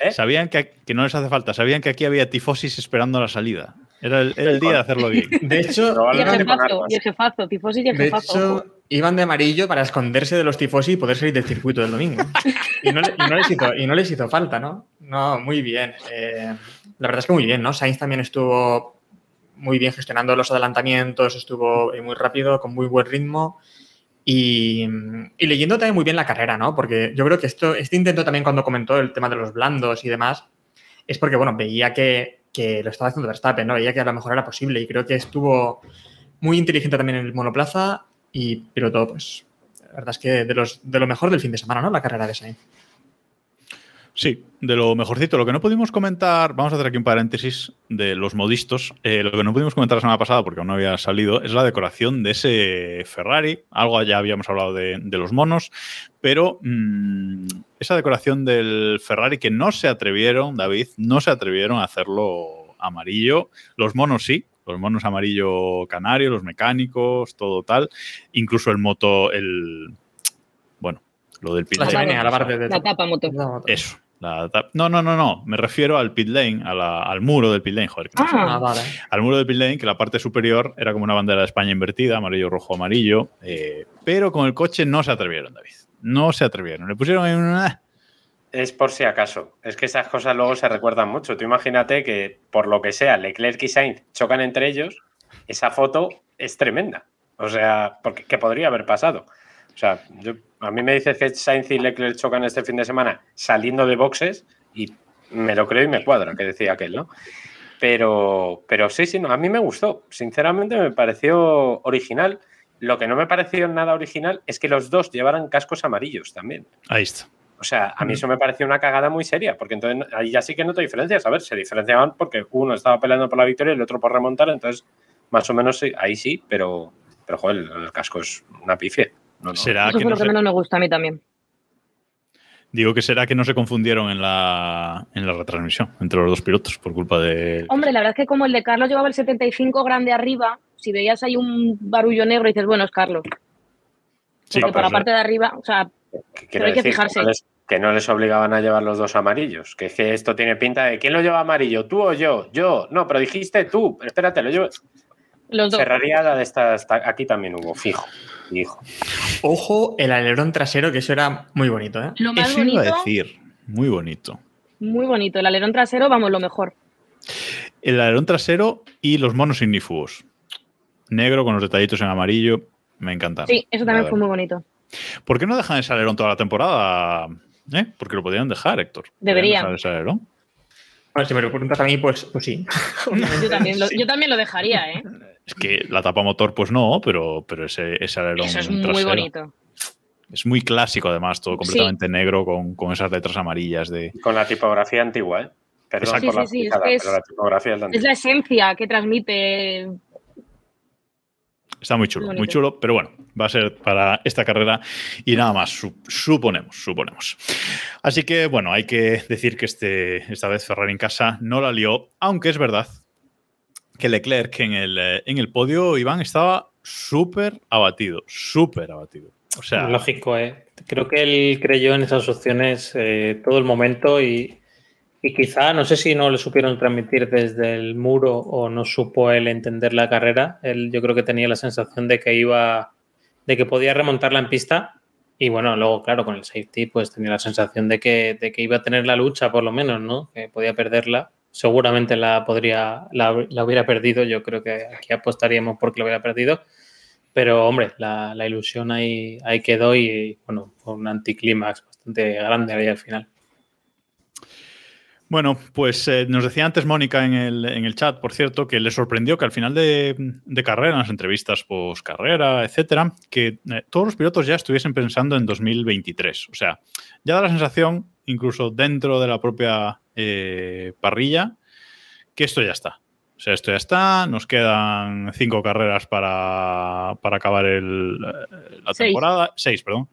[SPEAKER 6] ¿eh?
[SPEAKER 4] Sabían que, que no les hace falta. Sabían que aquí había tifosis esperando la salida. Era el, era el día de hacerlo bien.
[SPEAKER 8] De hecho,
[SPEAKER 7] Y el jefazo, y el jefazo, tifosi y el
[SPEAKER 8] de
[SPEAKER 7] jefazo. ojo.
[SPEAKER 8] hecho, iban de amarillo para esconderse de los tifosi y poder salir del circuito del domingo. Y no, y no les, hizo, y no les hizo falta, ¿no? No, muy bien. Eh, la verdad es que muy bien, ¿no? Sainz también estuvo muy bien gestionando los adelantamientos, estuvo eh, muy rápido, con muy buen ritmo. Y, y leyendo también muy bien la carrera, ¿no? Porque yo creo que esto, este intento también cuando comentó el tema de los blandos y demás, es porque, bueno, veía que, que lo estaba haciendo Verstappen, ¿no? Veía que a lo mejor era posible y creo que estuvo muy inteligente también en el monoplaza y pilotó, pues, la verdad es que de, los, de lo mejor del fin de semana, ¿no? La carrera de Sainz.
[SPEAKER 4] Sí, de lo mejorcito. Lo que no pudimos comentar, vamos a hacer aquí un paréntesis de los modistos. Eh, lo que no pudimos comentar la semana pasada, porque aún no había salido, es la decoración de ese Ferrari. Algo ya habíamos hablado de, de los monos, pero mm, esa decoración del Ferrari que no se atrevieron, David, no se atrevieron a hacerlo amarillo. Los monos sí, los monos amarillo canario, los mecánicos, todo tal. Incluso el moto, el. Bueno, lo del pit
[SPEAKER 8] La
[SPEAKER 4] lane.
[SPEAKER 8] chimenea, a la parte de...
[SPEAKER 7] La tapa moto.
[SPEAKER 8] No,
[SPEAKER 4] Eso. la tap- no, no, no, no. Me refiero al pit lane, a la- al muro del pit lane, joder. que no sé.
[SPEAKER 8] Ah, vale.
[SPEAKER 4] Al muro del pit lane, que la parte superior era como una bandera de España invertida, amarillo, rojo, amarillo. eh, pero con el coche no se atrevieron, David. No se atrevieron. Le pusieron ahí una.
[SPEAKER 6] Es por si acaso. Es que esas cosas luego se recuerdan mucho. Tú imagínate que, por lo que sea, Leclerc y Sainz chocan entre ellos. Esa foto es tremenda. O sea, porque, que podría haber pasado. O sea, yo- a mí me dices que Sainz y Leclerc chocan este fin de semana saliendo de boxes y me lo creo y me cuadra, que decía aquel, ¿no? Pero, pero sí, sí, no, a mí me gustó. Sinceramente me pareció original. Lo que no me pareció nada original es que los dos llevaran cascos amarillos también.
[SPEAKER 4] Ahí está.
[SPEAKER 6] O sea, a mí eso me pareció una cagada muy seria, porque entonces ahí ya sí que no te diferencias. A ver, se diferenciaban porque uno estaba peleando por la victoria y el otro por remontar, entonces más o menos ahí sí, pero, pero joder, el casco es una pifia. No, no.
[SPEAKER 4] Será
[SPEAKER 7] Eso
[SPEAKER 4] que
[SPEAKER 7] fue
[SPEAKER 4] no
[SPEAKER 7] lo que
[SPEAKER 4] se-
[SPEAKER 7] menos me gusta a mí también.
[SPEAKER 4] Digo que será que no se confundieron en la, en la retransmisión entre los dos pilotos por culpa de.
[SPEAKER 7] Hombre, la verdad es que como el de Carlos llevaba el 75 grande arriba, si veías ahí un barullo negro dices, bueno, es Carlos.
[SPEAKER 4] Sí,
[SPEAKER 7] Porque por la parte de arriba, o sea, pero hay que fijarse.
[SPEAKER 6] Que no les obligaban a llevar los dos amarillos. Que es que esto tiene pinta de ¿quién lo lleva amarillo? ¿Tú o yo? Yo. No, pero dijiste tú. Espérate, lo llevo.
[SPEAKER 7] los dos.
[SPEAKER 6] Ferrariada de esta, esta- aquí también hubo, fijo. Fijo.
[SPEAKER 8] Ojo, el alerón trasero, que eso era muy bonito, ¿eh?
[SPEAKER 7] Lo más
[SPEAKER 4] Eso iba
[SPEAKER 7] bonito,
[SPEAKER 4] a decir. Muy bonito.
[SPEAKER 7] muy bonito. El alerón trasero, vamos, lo mejor.
[SPEAKER 4] El alerón trasero y los monos ignífugos. Negro con los detallitos en amarillo. Me encantaron.
[SPEAKER 7] Sí, eso también fue muy bonito.
[SPEAKER 4] ¿Por qué no dejan ese alerón toda la temporada? ¿Eh? Porque lo podrían dejar, Héctor.
[SPEAKER 7] Deberían.
[SPEAKER 4] dejar.
[SPEAKER 8] Bueno, si me lo preguntas a mí, pues, pues sí.
[SPEAKER 7] Yo también, lo, yo también lo dejaría, ¿eh?
[SPEAKER 4] Es que la tapa motor, pues no, pero, pero ese, ese alerón
[SPEAKER 7] Eso es muy
[SPEAKER 4] trasero
[SPEAKER 7] bonito.
[SPEAKER 4] Es muy clásico, además, todo completamente negro con, con esas letras amarillas de.
[SPEAKER 6] Con la tipografía antigua, ¿eh? Perdón
[SPEAKER 7] Sí,
[SPEAKER 6] por la
[SPEAKER 7] sí, sí, es
[SPEAKER 6] pisada,
[SPEAKER 7] que es-
[SPEAKER 6] pero la tipografía es la
[SPEAKER 7] Es la esencia que transmite.
[SPEAKER 4] Está muy chulo,
[SPEAKER 7] Bonito.
[SPEAKER 4] muy chulo, pero bueno, va a ser para esta carrera y nada más, su- suponemos, suponemos. Así que bueno, hay que decir que este, esta vez Ferrari en casa no la lió, aunque es verdad que Leclerc en el, eh, en el podio, Iván, estaba súper abatido, súper abatido. O sea,
[SPEAKER 5] Lógico, ¿eh? Creo que él creyó en esas opciones eh, todo el momento y, y quizá, no sé si no le supieron transmitir desde el muro o no supo él entender la carrera. Él yo creo que tenía la sensación de que iba, de que podía remontarla en pista y bueno, luego claro, con el safety pues tenía la sensación de que, de que iba a tener la lucha por lo menos, ¿no? Que podía perderla. Seguramente la podría, la, la hubiera perdido. Yo creo que aquí apostaríamos porque la hubiera perdido. Pero, hombre, la, la ilusión ahí, ahí quedó y, bueno, fue un anticlímax bastante grande ahí al final.
[SPEAKER 4] Bueno, pues eh, nos decía antes Mónica en el, en el chat, por cierto, que le sorprendió que al final de, de carrera, en las entrevistas post carrera, etcétera, que eh, todos los pilotos ya estuviesen pensando en 2023. O sea, ya da la sensación, incluso dentro de la propia eh, parrilla, que esto ya está. O sea, esto ya está, nos quedan cinco carreras para, para acabar el, eh, la
[SPEAKER 7] Seis.
[SPEAKER 4] temporada. Seis, perdón.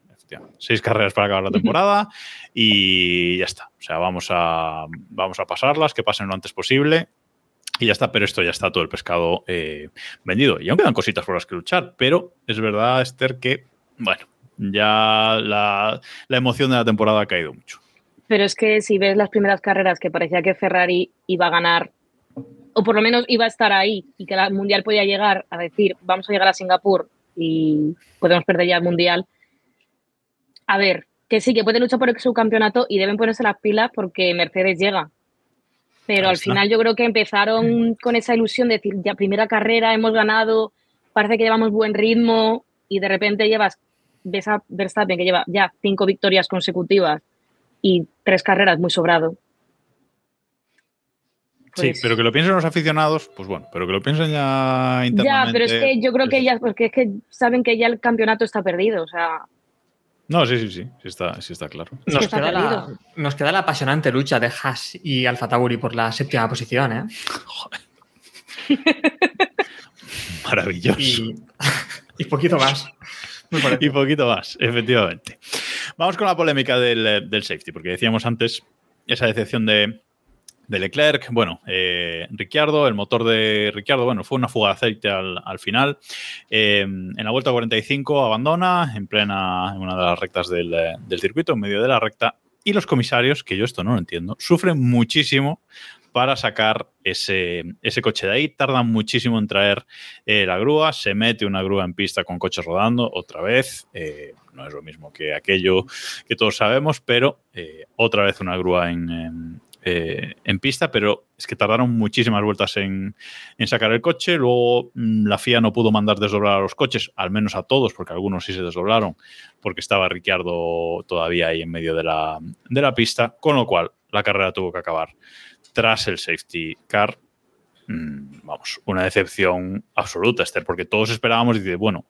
[SPEAKER 4] Seis carreras para acabar la temporada y ya está. O sea, vamos a, vamos a pasarlas, que pasen lo antes posible. Y ya está, pero esto ya está todo el pescado eh, vendido. Y aún quedan cositas por las que luchar, pero es verdad, Esther, que, bueno, ya la, la emoción de la temporada ha caído mucho.
[SPEAKER 7] Pero es que si ves las primeras carreras que parecía que Ferrari iba a ganar, o por lo menos iba a estar ahí, y que el Mundial podía llegar a decir, vamos a llegar a Singapur y podemos perder ya el Mundial. A ver, que sí, que puede luchar por el subcampeonato y deben ponerse las pilas porque Mercedes llega. Pero al final yo creo que empezaron con esa ilusión de decir, ya primera carrera, hemos ganado, parece que llevamos buen ritmo y de repente llevas, ves a Verstappen que lleva ya cinco victorias consecutivas y tres carreras muy sobrado.
[SPEAKER 4] Sí,
[SPEAKER 7] Pues-
[SPEAKER 4] pero que lo piensen los aficionados, pues bueno, pero que lo piensen ya
[SPEAKER 7] Ya,
[SPEAKER 4] internamente.
[SPEAKER 7] pero es que yo creo que
[SPEAKER 4] pues-
[SPEAKER 7] ya, porque es que saben que ya el campeonato está perdido, o sea,
[SPEAKER 4] No, sí, sí, sí, sí está, sí está claro.
[SPEAKER 8] Nos
[SPEAKER 7] está
[SPEAKER 8] queda, la, nos queda la apasionante lucha de Haas y Alfa Tauri por la séptima posición, ¿eh?
[SPEAKER 4] Maravilloso.
[SPEAKER 8] Y, y poquito más.
[SPEAKER 4] Y poquito más, efectivamente. Vamos con la polémica del, del safety, porque decíamos antes esa decepción de, de Leclerc. Bueno, eh, Ricciardo, el motor de Ricciardo, bueno, fue una fuga de aceite al, al final. Eh, en la vuelta 45 abandona en plena, en una de las rectas del, eh, del circuito, en medio de la recta. Y los comisarios, que yo esto no lo entiendo, sufren muchísimo para sacar ese, ese coche de ahí. Tardan muchísimo en traer eh, la grúa. Se mete una grúa en pista con coches rodando otra vez. No es lo mismo que aquello que todos sabemos, pero otra vez una grúa en, en, eh, en pista. Pero es que tardaron muchísimas vueltas en, sacar el coche. Luego mm, la FIA no pudo mandar desdoblar a los coches, al menos a todos, porque algunos sí se desdoblaron, porque estaba Ricciardo todavía ahí en medio de la, de la pista. Con lo cual la carrera tuvo que acabar tras el safety car. Mm, vamos, una decepción absoluta, Esther, porque todos esperábamos y dice, bueno,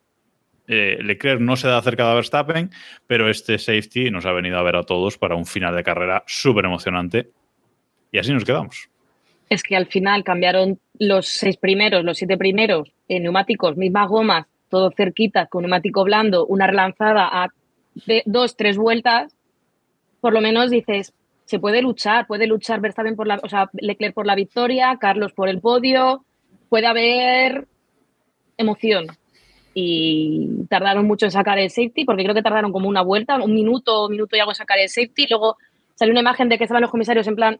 [SPEAKER 4] eh, Leclerc no se da cerca de Verstappen, pero este safety nos ha venido a ver a todos para un final de carrera súper emocionante. Y así nos quedamos.
[SPEAKER 7] es que al final cambiaron los seis primeros, los siete primeros, neumáticos, mismas gomas, todo cerquita, con neumático blando, una relanzada a dos, tres vueltas, por lo menos dices, se puede luchar, puede luchar Verstappen por la, o sea, Leclerc por la victoria, Carlos por el podio, puede haber emoción. Y tardaron mucho en sacar el safety, porque creo que tardaron como una vuelta, un minuto, minuto y algo en sacar el safety. Luego salió una imagen de que estaban los comisarios en plan,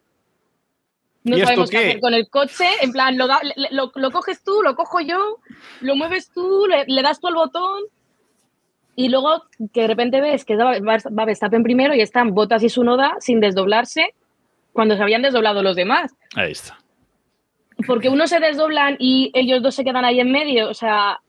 [SPEAKER 7] no
[SPEAKER 4] ¿Y esto
[SPEAKER 7] sabemos qué
[SPEAKER 4] qué?
[SPEAKER 7] hacer con el coche, en plan, lo, da- lo, lo coges tú, lo cojo yo, lo mueves tú, le, le das tú el botón y luego que de repente ves que va, va, va Verstappen primero y están Botas y Sunoda sin desdoblarse cuando se habían desdoblado los demás.
[SPEAKER 4] Ahí está.
[SPEAKER 7] Porque unos se desdoblan y ellos dos se quedan ahí en medio, o sea,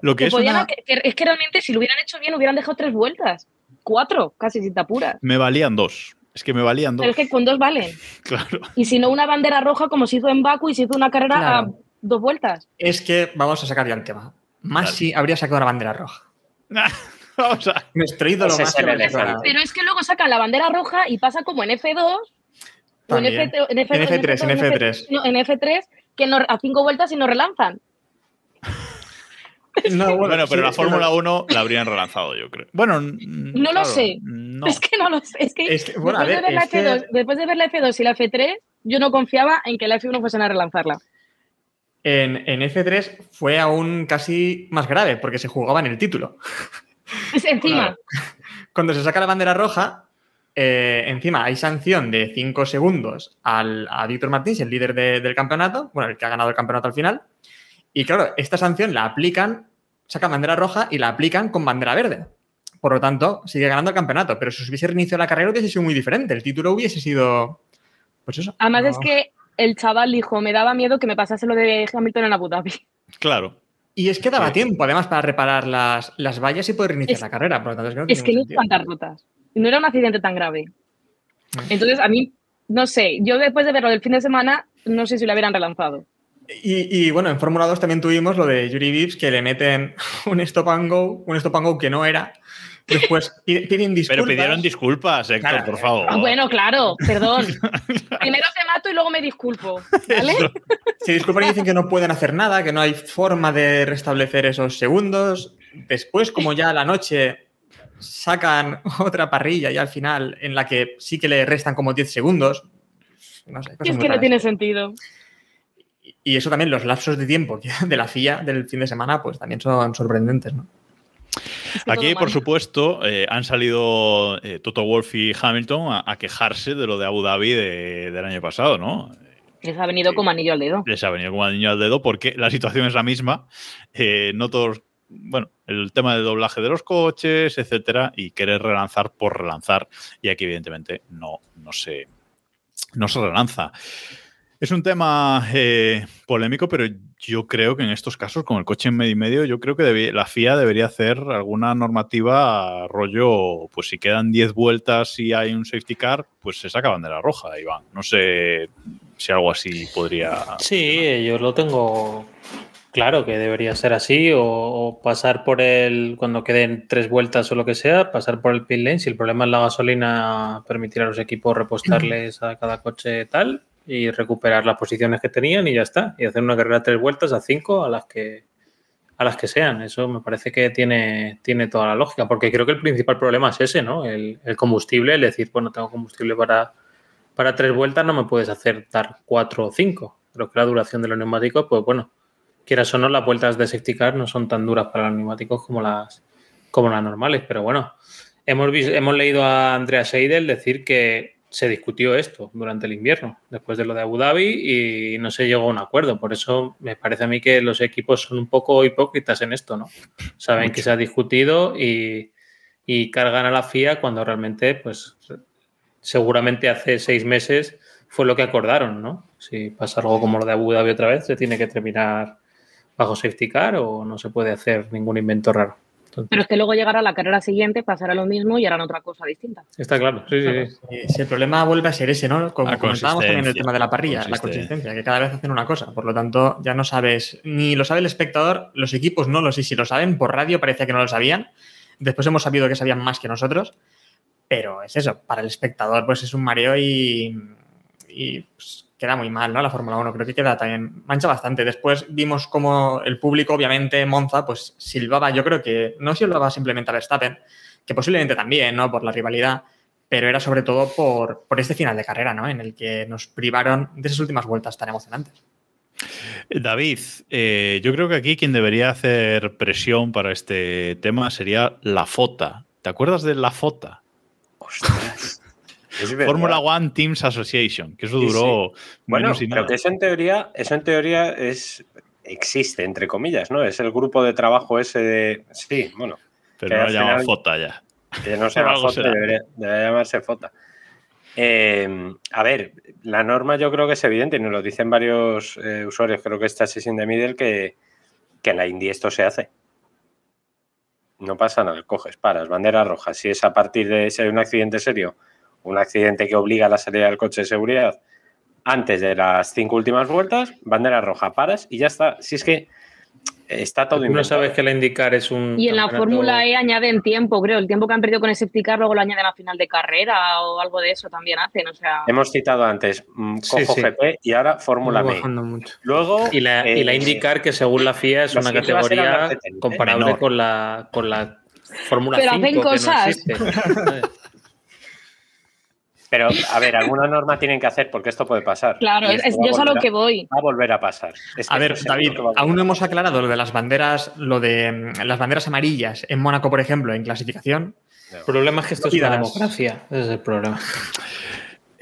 [SPEAKER 4] Lo que
[SPEAKER 7] que
[SPEAKER 4] es
[SPEAKER 7] podían-
[SPEAKER 4] una-
[SPEAKER 7] que- es que realmente si lo hubieran hecho bien hubieran dejado tres vueltas, cuatro, casi si te apuras.
[SPEAKER 4] Me valían dos. Es que me valían dos.
[SPEAKER 7] Pero es que con dos valen.
[SPEAKER 4] Claro.
[SPEAKER 7] Y si no, una bandera roja como se hizo en Baku y se hizo una carrera
[SPEAKER 8] Claro.
[SPEAKER 7] a dos vueltas.
[SPEAKER 8] Es que vamos a sacar ya el tema. Masi habría sacado una bandera roja.
[SPEAKER 4] Vamos a.
[SPEAKER 8] Nuestro ídolo
[SPEAKER 6] Ese es
[SPEAKER 8] Masi
[SPEAKER 6] el
[SPEAKER 8] habría sacado
[SPEAKER 6] elefante.
[SPEAKER 7] Pero es que luego sacan la bandera roja y pasa como en F2 o en,
[SPEAKER 8] También.
[SPEAKER 7] F, en, F,
[SPEAKER 8] En F3, en F3.
[SPEAKER 7] no, en F3 que no- a cinco vueltas y nos relanzan.
[SPEAKER 8] No,
[SPEAKER 4] Bueno, pero
[SPEAKER 8] sí,
[SPEAKER 4] la Fórmula
[SPEAKER 8] no-
[SPEAKER 4] 1 la habrían relanzado, yo creo. Bueno,
[SPEAKER 7] No lo sé.
[SPEAKER 4] No.
[SPEAKER 7] Es que no lo sé. Es que,
[SPEAKER 8] Es que, bueno, a
[SPEAKER 7] después,
[SPEAKER 8] ver,
[SPEAKER 7] de ver la
[SPEAKER 8] es que-
[SPEAKER 7] F2, después de ver la F2 y la F3, yo no confiaba en que la F1 fuesen a relanzarla.
[SPEAKER 8] En, en F3 fue aún casi más grave porque se jugaba en el título.
[SPEAKER 7] Es encima.
[SPEAKER 8] Cuando se saca la bandera roja, eh, encima hay sanción de 5 segundos al, a Víctor Martins, el líder de- del campeonato, bueno, el que ha ganado el campeonato al final. Y claro, esta sanción la aplican, sacan bandera roja y la aplican con bandera verde. Por lo tanto, sigue ganando el campeonato. Pero si se hubiese reiniciado la carrera hubiese sido muy diferente. El título hubiese sido. Pues eso.
[SPEAKER 7] Además
[SPEAKER 8] no-
[SPEAKER 7] es que el chaval dijo, me daba miedo que me pasase lo de Hamilton en Abu Dhabi.
[SPEAKER 4] Claro.
[SPEAKER 8] Y es que daba
[SPEAKER 4] Sí.
[SPEAKER 8] tiempo, además, para reparar las, las vallas y poder reiniciar
[SPEAKER 7] Es-
[SPEAKER 8] la carrera. Por lo tanto, es que no
[SPEAKER 7] Es que no
[SPEAKER 8] ningún
[SPEAKER 7] estaban
[SPEAKER 8] sentido.
[SPEAKER 7] tan rotas. No era un accidente tan grave. Entonces, a mí, no sé, yo después de verlo del fin de semana, no sé si lo hubieran relanzado.
[SPEAKER 8] Y, y, bueno, en Fórmula 2 también tuvimos lo de Yuri Vips que le meten un stop and go, un stop and go que no era. Después pi- piden disculpas.
[SPEAKER 4] Pero pidieron disculpas, Héctor,
[SPEAKER 8] Claro.
[SPEAKER 4] por favor.
[SPEAKER 7] Ah, bueno, claro, perdón. Primero te mato y luego me disculpo. ¿Vale?
[SPEAKER 8] Se disculpan y dicen que no pueden hacer nada, que no hay forma de restablecer esos segundos. Después, como ya a la noche sacan otra parrilla y al final en la que sí que le restan como 10 segundos. No sé,
[SPEAKER 7] es que no
[SPEAKER 8] raras.
[SPEAKER 7] tiene sentido.
[SPEAKER 8] Y eso también, los lapsos de tiempo de la FIA del fin de semana, pues también son sorprendentes, ¿no?
[SPEAKER 7] Es que
[SPEAKER 4] Aquí, por supuesto, eh, han salido eh, Toto Wolff y Hamilton a, a quejarse de lo de Abu Dhabi de- del año pasado, ¿no?
[SPEAKER 7] Les ha venido como anillo al dedo.
[SPEAKER 4] Les ha venido como al niño al dedo porque la situación es la misma. Eh, no todos, bueno, el tema del doblaje de los coches, etcétera, y querer relanzar por relanzar. Y aquí, evidentemente, no, no, se, no se relanza. Es un tema eh, polémico, pero yo creo que en estos casos, con el coche en medio y medio, yo creo que la FIA debería hacer alguna normativa rollo, pues si quedan 10 vueltas y hay un safety car, pues se saca bandera roja, Iván. No sé si algo así podría...
[SPEAKER 5] Sí, yo lo tengo claro que debería ser así o, o pasar por el, cuando queden tres vueltas o lo que sea, pasar por el pit lane. Si el problema es la gasolina, permitir a los equipos repostarles a cada coche tal y recuperar las posiciones que tenían y ya está. Y hacer una carrera tres vueltas a cinco a las que a las que sean. Eso me parece que tiene, tiene toda la lógica, porque creo que el principal problema es ese, ¿no? El, combustible, el decir, bueno, tengo combustible para, para tres vueltas, no me puedes hacer dar cuatro o cinco. Creo que la duración de los neumáticos, pues bueno, quieras o no, las vueltas de safety car no son tan duras para los neumáticos como las, como las normales, pero bueno, hemos, hemos leído a Andrea Seidel decir que se discutió esto durante el invierno, después de lo de Abu Dhabi, y no se llegó a un acuerdo. Por eso me parece a mí que los equipos son un poco hipócritas en esto, ¿no? Saben que se ha discutido y, y cargan a la FIA cuando realmente, pues, seguramente hace seis meses fue lo que acordaron, ¿no? Si pasa algo como lo de Abu Dhabi otra vez, se tiene que terminar bajo safety car o no se puede hacer ningún invento raro. Entonces,
[SPEAKER 7] Pero es que luego llegará la carrera siguiente, pasará lo mismo y harán otra cosa distinta.
[SPEAKER 5] está claro, sí, sí, sí.
[SPEAKER 8] Eh, Si el problema vuelve a ser ese, ¿no? Como
[SPEAKER 4] La
[SPEAKER 8] comentábamos también en el tema de la parrilla, la
[SPEAKER 4] Consistencia.
[SPEAKER 8] consistencia, que cada vez hacen una cosa. Por lo tanto, ya no sabes, ni lo sabe el espectador, los equipos no lo sé. Si lo saben por radio, parecía que no lo sabían. Después hemos sabido que sabían más que nosotros. Pero es eso, para el espectador, pues es un mareo y, y, pues, queda muy mal, ¿no? La Fórmula 1 creo que queda también, mancha bastante. Después vimos como el público, obviamente, Monza, pues silbaba, yo creo que no silbaba simplemente a Verstappen, que posiblemente también, ¿no? Por la rivalidad, pero era sobre todo por, por este final de carrera, ¿no? En el que nos privaron de esas últimas vueltas tan emocionantes.
[SPEAKER 4] David, eh, yo creo que aquí quien debería hacer presión para este tema sería la FOTA. ¿Te acuerdas de la FOTA?
[SPEAKER 6] Ostras.
[SPEAKER 4] Fórmula One Teams Association, que eso
[SPEAKER 6] Sí,
[SPEAKER 4] duró
[SPEAKER 6] Bueno,
[SPEAKER 4] menos y
[SPEAKER 6] pero
[SPEAKER 4] nada.
[SPEAKER 6] que eso en teoría, eso en teoría es existe, entre comillas, ¿no? Es el grupo de trabajo ese de. Sí, bueno,
[SPEAKER 4] Pero no la llaman
[SPEAKER 6] final-
[SPEAKER 4] FOTA ya.
[SPEAKER 6] que no se llama FOTA, debería, debería llamarse FOTA. Eh, a ver, la norma yo creo que es evidente, y nos lo dicen varios eh, usuarios, creo que esta sesión de Middle, que, que en la Indy esto se hace. No pasa nada, coges, paras, bandera roja. Si es a partir de si hay un accidente serio, un accidente que obliga a la salida del coche de seguridad antes de las cinco últimas vueltas, bandera roja, paras y ya está. Si es que está todo
[SPEAKER 5] Tú no
[SPEAKER 6] inventado.
[SPEAKER 5] sabes que la indicar es un.
[SPEAKER 7] Y en la Fórmula E añaden tiempo, creo. El tiempo que han perdido con ese car luego lo añaden a final de carrera o algo de eso también hacen. O sea,
[SPEAKER 6] Hemos citado antes mm,
[SPEAKER 5] Sí,
[SPEAKER 6] Cojo
[SPEAKER 5] sí.
[SPEAKER 6] GP y ahora Fórmula
[SPEAKER 8] mucho.
[SPEAKER 6] Luego.
[SPEAKER 5] Y la, y la
[SPEAKER 6] eh,
[SPEAKER 5] IndyCar, que según la FIA es
[SPEAKER 6] la
[SPEAKER 5] una categoría
[SPEAKER 6] ¿eh?
[SPEAKER 5] comparable
[SPEAKER 4] Menor.
[SPEAKER 5] con la, con la Fórmula
[SPEAKER 7] Pero
[SPEAKER 5] 5,
[SPEAKER 7] hacen
[SPEAKER 5] que no
[SPEAKER 7] cosas.
[SPEAKER 6] Pero, a ver, alguna norma tienen que hacer porque esto puede pasar.
[SPEAKER 7] claro, es, yo es a lo que voy.
[SPEAKER 6] Va a volver a pasar. Es que
[SPEAKER 8] A ver, David,
[SPEAKER 6] a
[SPEAKER 8] aún no hemos aclarado lo de las banderas, lo de mm, las banderas amarillas en Mónaco, por ejemplo, en clasificación.
[SPEAKER 5] El problema es que esto es una democracia. Ese es el problema.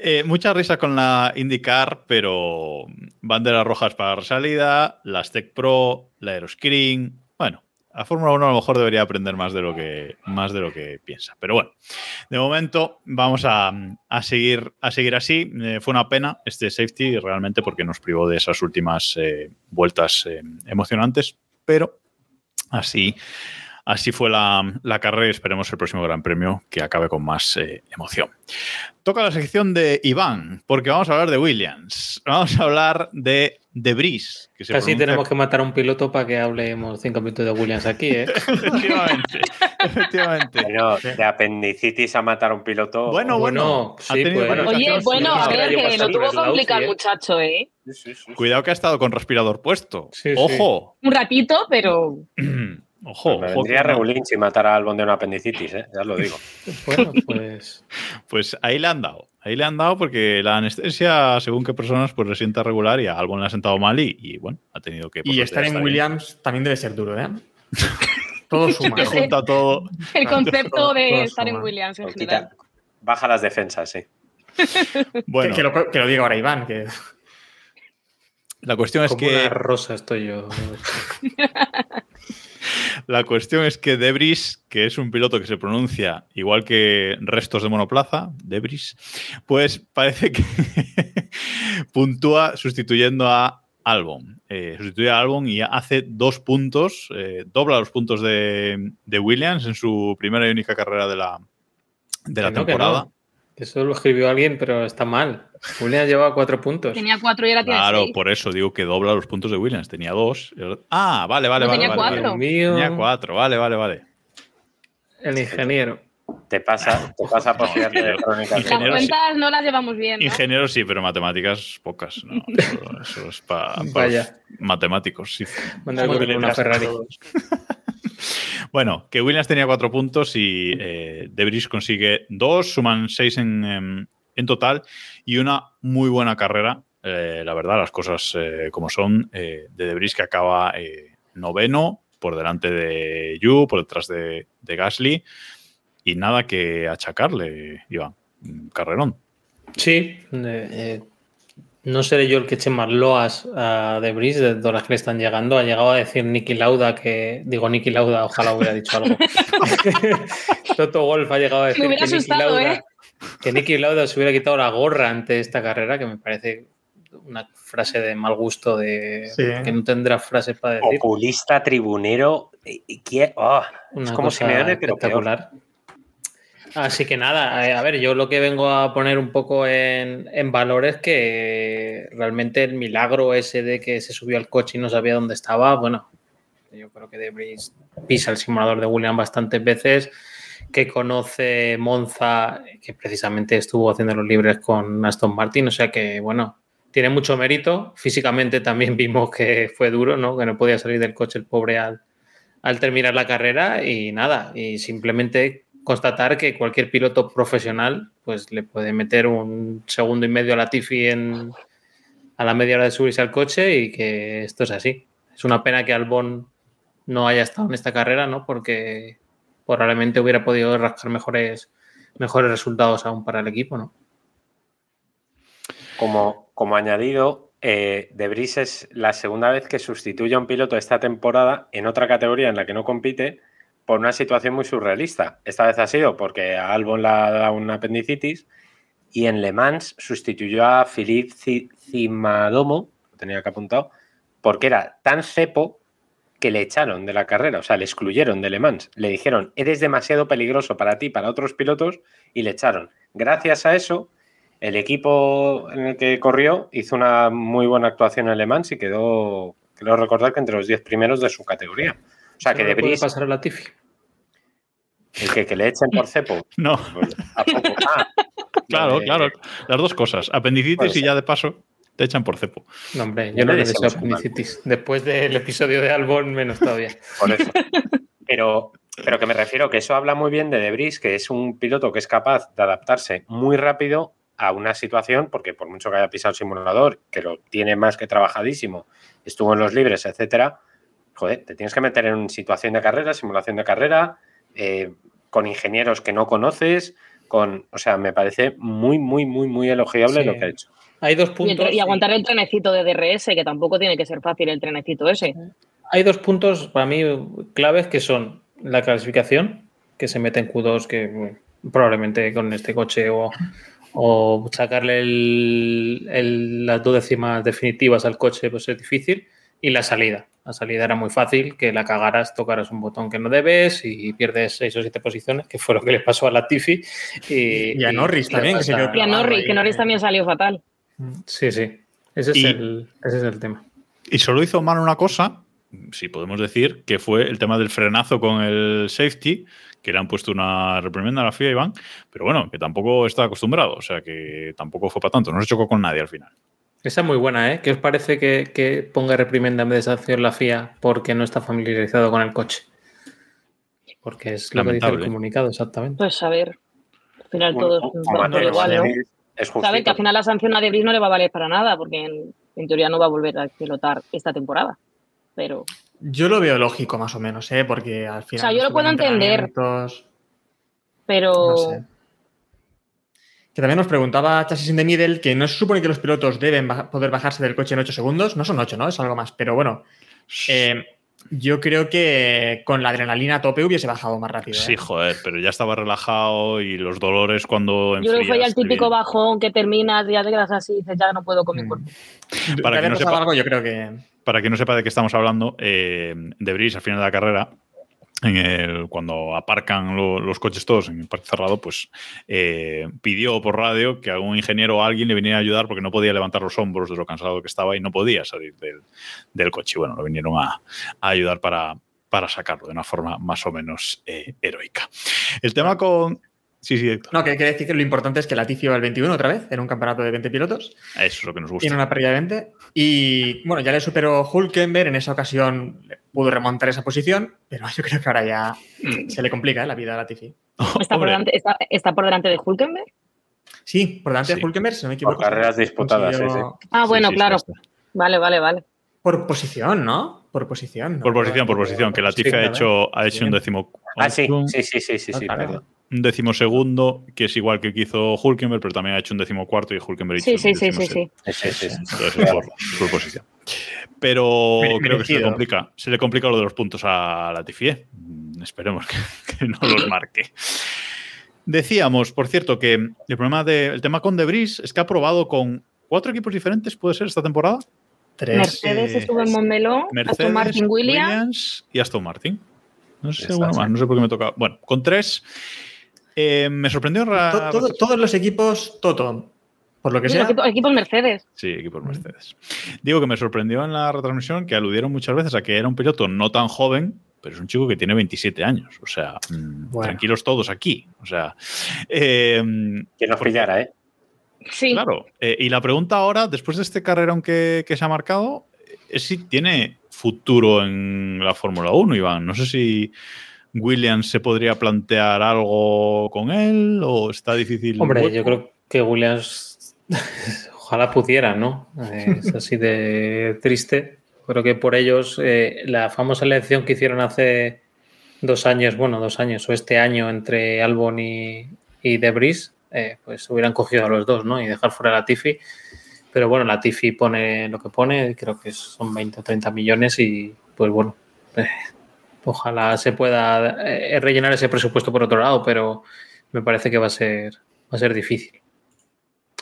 [SPEAKER 4] Eh, mucha risa con la IndyCar, pero banderas rojas para salida, las Tech Pro, la Aeroscreen. Bueno, la Fórmula 1 a lo mejor debería aprender más de lo que, más de lo que piensa. Pero bueno, de momento vamos a, a seguir, a seguir así. Eh, fue una pena este safety realmente porque nos privó de esas últimas eh, vueltas eh, emocionantes, pero así, así fue la, la carrera y esperemos el próximo Gran Premio que acabe con más eh, emoción. Toca la sección de Iván, porque vamos a hablar de Williams. Vamos a hablar de Debris. Que se
[SPEAKER 5] Casi
[SPEAKER 4] pronuncia-
[SPEAKER 5] tenemos que matar a un piloto para que hablemos cinco minutos de Williams aquí, ¿eh?
[SPEAKER 4] Efectivamente, efectivamente.
[SPEAKER 6] Bueno, de apendicitis a matar a un piloto.
[SPEAKER 4] Bueno, bueno,
[SPEAKER 5] Bueno, sí,
[SPEAKER 4] tenido
[SPEAKER 5] pues.
[SPEAKER 7] Oye, bueno, a ver, que lo tuvo complicado el muchacho, ¿eh?
[SPEAKER 6] Sí, sí, sí.
[SPEAKER 4] Cuidado que ha estado con respirador puesto.
[SPEAKER 5] Sí, sí.
[SPEAKER 4] Ojo.
[SPEAKER 7] Un ratito, pero
[SPEAKER 4] Ojo,
[SPEAKER 6] Me
[SPEAKER 4] ojo
[SPEAKER 6] vendría
[SPEAKER 4] que no.
[SPEAKER 6] regulín si matara a Albon de una apendicitis, ¿eh? ya lo digo.
[SPEAKER 5] Bueno, pues.
[SPEAKER 4] Pues ahí le han dado. Ahí le han dado porque la anestesia, según qué personas, pues le sienta regular y a Albon le ha sentado mal y, y, bueno, ha tenido que. por
[SPEAKER 8] Y estar en
[SPEAKER 4] bien.
[SPEAKER 8] Williams también debe ser duro, ¿eh? Todo suma.
[SPEAKER 4] Te junta todo.
[SPEAKER 7] El concepto
[SPEAKER 8] todo-
[SPEAKER 7] de
[SPEAKER 8] todo
[SPEAKER 7] estar en. Williams en
[SPEAKER 6] Pues
[SPEAKER 7] general.
[SPEAKER 6] baja las defensas, sí.
[SPEAKER 4] Bueno,
[SPEAKER 8] Que, que lo, que lo diga ahora Iván, que
[SPEAKER 4] la cuestión es
[SPEAKER 5] Como
[SPEAKER 4] que.
[SPEAKER 5] una rosa estoy yo.
[SPEAKER 4] La cuestión es que Debris, que es un piloto que se pronuncia igual que restos de monoplaza, Debris, pues parece que puntúa sustituyendo a Albon. Eh, sustituye a Albon y hace dos puntos, eh, dobla los puntos de, de Williams en su primera y única carrera de la, de la
[SPEAKER 5] no,
[SPEAKER 4] temporada.
[SPEAKER 5] No. Eso lo escribió alguien, pero está mal. Williams lleva cuatro puntos.
[SPEAKER 7] Tenía cuatro y ahora tiene
[SPEAKER 4] Claro,
[SPEAKER 7] seis.
[SPEAKER 4] por eso digo que dobla los puntos de Williams. Tenía dos. Ah, vale, vale,
[SPEAKER 7] No,
[SPEAKER 4] vale.
[SPEAKER 7] tenía
[SPEAKER 4] vale,
[SPEAKER 7] cuatro.
[SPEAKER 4] vale.
[SPEAKER 5] Dios mío.
[SPEAKER 4] Tenía cuatro, vale, vale, vale.
[SPEAKER 5] El ingeniero.
[SPEAKER 6] Te pasa, te pasa por fiarte de crónicas.
[SPEAKER 7] Las cuentas no las llevamos bien. ¿no?
[SPEAKER 4] Ingeniero sí, pero matemáticas pocas. No, eso, eso es para matemáticos, sí.
[SPEAKER 5] Manda el
[SPEAKER 8] Muy
[SPEAKER 5] currículum a
[SPEAKER 8] letras
[SPEAKER 5] Ferrari.
[SPEAKER 4] Bueno, que Williams tenía cuatro puntos y eh, Debris consigue dos, suman seis en, em, en total y una muy buena carrera. eh, la verdad, las cosas eh, como son, eh, de Debris que acaba noveno por delante de Yu, por detrás de, de Gasly y nada que achacarle, Iván. Mm, Carrerón.
[SPEAKER 5] Sí, eh, no seré yo el que eche más loas a Debris de todas las que le están llegando. Ha llegado a decir Nicky Lauda que. Digo, Nicky Lauda, ojalá hubiera dicho algo. Toto Wolf ha llegado a decir que Nicky,
[SPEAKER 7] asustado,
[SPEAKER 5] Lauda,
[SPEAKER 7] ¿eh?
[SPEAKER 5] que Nicky Lauda se hubiera quitado la gorra ante esta carrera, que me parece una frase de mal gusto, de
[SPEAKER 8] Sí.
[SPEAKER 5] que no tendrá frases para decir.
[SPEAKER 6] Populista, tribunero. y- y quién- oh,
[SPEAKER 5] Una
[SPEAKER 6] es como pero peor.
[SPEAKER 5] espectacular. Así que nada, eh, a ver, yo lo que vengo a poner un poco en, en valor es que realmente el milagro ese de que se subió al coche y no sabía dónde estaba, bueno, yo creo que Debris pisa el simulador de William bastantes veces, que conoce Monza, que precisamente estuvo haciendo los libres con Aston Martin, o sea que, bueno, tiene mucho mérito. Físicamente también vimos que fue duro, ¿no? Que no podía salir del coche el pobre al, al terminar la carrera y nada, y simplemente constatar que cualquier piloto profesional pues le puede meter un segundo y medio a la Tifi en, a la media hora de subirse al coche y que esto es así. Es una pena que Albon no haya estado en esta carrera, ¿no? Porque probablemente hubiera podido rascar mejores, mejores resultados aún para el equipo, ¿no?
[SPEAKER 6] Como, como añadido, eh, De Vries es la segunda vez que sustituye a un piloto esta temporada en otra categoría en la que no compite por una situación muy surrealista. Esta vez ha sido porque a Albon le ha dado una apendicitis y en Le Mans sustituyó a Philippe Cimadomo, lo tenía que apuntado, porque era tan cepo que le echaron de la carrera, o sea, le excluyeron de Le Mans. Le dijeron, eres demasiado peligroso para ti, para otros pilotos, y le echaron. Gracias a eso, el equipo en el que corrió hizo una muy buena actuación en Le Mans y quedó, creo recordar que entre los 10 primeros de su categoría. O sea, que
[SPEAKER 5] ¿Eso
[SPEAKER 6] De
[SPEAKER 5] le puede
[SPEAKER 6] Vries,
[SPEAKER 5] pasar a la Tifi.
[SPEAKER 6] el que, que le echen por cepo.
[SPEAKER 4] No,
[SPEAKER 6] pues, ¿a poco? Ah,
[SPEAKER 4] claro,
[SPEAKER 6] vale.
[SPEAKER 4] claro. Las dos cosas. Apendicitis y ya de paso te echan por cepo.
[SPEAKER 5] No, hombre,
[SPEAKER 6] No
[SPEAKER 5] yo no
[SPEAKER 6] un mal.
[SPEAKER 5] apendicitis. Después del episodio de Albon, menos todavía.
[SPEAKER 6] Por eso. Pero, pero que me refiero que eso habla muy bien de Debris, que es un piloto que es capaz de adaptarse muy rápido a una situación, porque por mucho que haya pisado el simulador, que lo tiene más que trabajadísimo, estuvo en los libres, etcétera, joder, te tienes que meter en situación de carrera, simulación de carrera, eh, con ingenieros que no conoces, con, o sea, me parece muy, muy, muy, muy elogiable
[SPEAKER 5] Sí.
[SPEAKER 6] lo que ha hecho.
[SPEAKER 5] Hay dos
[SPEAKER 7] Y,
[SPEAKER 5] puntos.
[SPEAKER 7] y aguantar el trenecito de DRS, que tampoco tiene que ser fácil el trenecito ese.
[SPEAKER 5] Hay dos puntos para mí claves que son la clasificación, que se mete en Q2, que probablemente con este coche o, o sacarle el- el- las dos décimas definitivas al coche pues es difícil, y la salida. La salida era muy fácil, que la cagaras, tocaras un botón que no debes y pierdes seis o siete posiciones, que fue lo que le pasó a la Tifi. Y,
[SPEAKER 8] Y a Norris también, que se quedó
[SPEAKER 7] Y a
[SPEAKER 8] Claro,
[SPEAKER 7] Norris,
[SPEAKER 8] ahí,
[SPEAKER 7] que Norris también salió fatal.
[SPEAKER 5] Sí, sí. Ese es,
[SPEAKER 4] Y-
[SPEAKER 5] el, ese es el tema.
[SPEAKER 4] Y solo hizo mal una cosa, si podemos decir, que fue el tema del frenazo con el safety, que le han puesto una reprimenda a la FIA, Iván, pero bueno, que tampoco está acostumbrado, o sea que tampoco fue para tanto, no se chocó con nadie al final.
[SPEAKER 5] Esa es muy buena, ¿eh? ¿Qué os parece que, que ponga reprimenda en vez de sanción la FIA porque no está familiarizado con el coche? Porque es lo que dice el comunicado, exactamente.
[SPEAKER 7] Pues a ver, al final todo es igual, ¿no?
[SPEAKER 6] Es
[SPEAKER 7] Sabe que al final la sanción a Debris no le va a valer para nada, porque en, en teoría no va a volver a pilotar esta temporada. Pero
[SPEAKER 8] Yo lo veo lógico, más o menos, ¿eh? Porque al final.
[SPEAKER 7] O sea, yo lo puedo
[SPEAKER 8] en
[SPEAKER 7] entender. pero
[SPEAKER 8] No sé. Que también nos preguntaba Chassis in the Middle que no se supone que los pilotos deben baja- poder bajarse del coche en 8 segundos. No son 8, ¿no? Es algo más. Pero bueno, eh, yo creo que con la adrenalina a tope hubiese bajado más rápido. ¿eh?
[SPEAKER 4] Sí, joder, pero ya estaba relajado y los dolores cuando
[SPEAKER 7] yo creo que fue ya el típico bajón que terminas, ya te quedas así y dices, ya no puedo con mi
[SPEAKER 8] Mm.
[SPEAKER 7] cuerpo.
[SPEAKER 4] Para que no sepa-
[SPEAKER 8] algo, yo creo que.
[SPEAKER 4] Para quien no sepa de qué estamos hablando, eh, De Vries al final de la carrera, en el- cuando aparcan lo- los coches todos en el parque cerrado, pues eh, pidió por radio que algún ingeniero o alguien le viniera a ayudar porque no podía levantar los hombros de lo cansado que estaba y no podía salir del, del coche. Y bueno, lo vinieron a, a ayudar para, para sacarlo de una forma más o menos eh, heroica. El tema con... Sí, sí, Héctor.
[SPEAKER 8] No, que quiere decir que lo importante es que Latifi va el 21 otra vez en un campeonato de 20 pilotos
[SPEAKER 4] Eso es lo que nos gusta.
[SPEAKER 8] una pérdida de 20. Y bueno, ya le superó Hulkenberg. En esa ocasión pudo remontar esa posición, pero yo creo que ahora ya se le complica ¿eh? la vida a Latifi.
[SPEAKER 7] ¿Está, por
[SPEAKER 4] Hombre,
[SPEAKER 7] delante, está, está por delante de Hulkenberg?
[SPEAKER 8] Sí, por delante
[SPEAKER 4] Sí.
[SPEAKER 8] de Hulkenberg, si no me equivoco.
[SPEAKER 6] Por carreras disputadas, sí,
[SPEAKER 8] consiguió-
[SPEAKER 7] Ah,
[SPEAKER 4] sí,
[SPEAKER 7] bueno,
[SPEAKER 4] sí,
[SPEAKER 7] claro.
[SPEAKER 4] sí, sí.
[SPEAKER 7] Vale, vale, vale.
[SPEAKER 8] Por posición, ¿no? Por posición. ¿no?
[SPEAKER 4] Por posición, por posición, que Latifi
[SPEAKER 8] Sí,
[SPEAKER 4] ha hecho, ha hecho un décimo.
[SPEAKER 6] Ah, sí, sí, sí, sí, sí, sí,
[SPEAKER 8] Claro.
[SPEAKER 6] perdón.
[SPEAKER 4] un décimo segundo, que es igual que el que hizo Hulkenberg, pero también ha hecho un décimo cuarto y Hulkenberg
[SPEAKER 7] Sí,
[SPEAKER 4] hizo
[SPEAKER 7] sí,
[SPEAKER 4] un
[SPEAKER 7] sí,
[SPEAKER 4] décimo
[SPEAKER 7] sí, sí.
[SPEAKER 6] Sí, sí, sí.
[SPEAKER 4] Entonces, es por, por posición. Pero creo que se le complica. Se le complica lo de los puntos a Latifi. ¿eh? Mm, Esperemos que, que no los marque. Decíamos, por cierto, que el problema de, el tema con Debris es que ha probado con cuatro equipos diferentes, puede ser esta temporada.
[SPEAKER 8] Tres.
[SPEAKER 7] Mercedes
[SPEAKER 8] eh,
[SPEAKER 7] estuvo en Montmeló,
[SPEAKER 4] Mercedes,
[SPEAKER 7] Aston Martin Williams.
[SPEAKER 4] y Aston Martin. No sé
[SPEAKER 6] Exacto.
[SPEAKER 4] alguno más, no sé por qué me toca. Bueno, con tres. eh, me sorprendió.
[SPEAKER 8] todo- todos los equipos Toto, por lo que
[SPEAKER 7] Sí,
[SPEAKER 8] sea.
[SPEAKER 7] equipos, Mercedes.
[SPEAKER 4] Sí, equipos Mercedes. Digo que me sorprendió en la retransmisión que aludieron muchas veces a que era un piloto no tan joven, pero es un chico que tiene 27 años. O sea, mm,
[SPEAKER 8] Bueno.
[SPEAKER 4] tranquilos todos aquí. O sea, eh,
[SPEAKER 6] Que nos pillara, ¿eh?
[SPEAKER 7] Sí.
[SPEAKER 4] Claro. eh, y la pregunta ahora, después de este carrerón que, que se ha marcado, es si tiene futuro en la Fórmula 1, Iván. No sé si Williams se podría plantear algo con él o está difícil.
[SPEAKER 5] Hombre, yo creo que Williams ojalá pudiera, ¿no? Eh, es así de triste. Creo que por ellos eh, la famosa elección que hicieron hace dos años, bueno, dos años o este año entre Albon y, Debris, eh, pues hubieran cogido a los dos, ¿no? Y dejar fuera a Latifi. Pero bueno, Latifi pone lo que pone, creo que son 20 o 30 millones y pues bueno, ojalá se pueda rellenar ese presupuesto por otro lado, pero me parece que va a ser, va a ser difícil.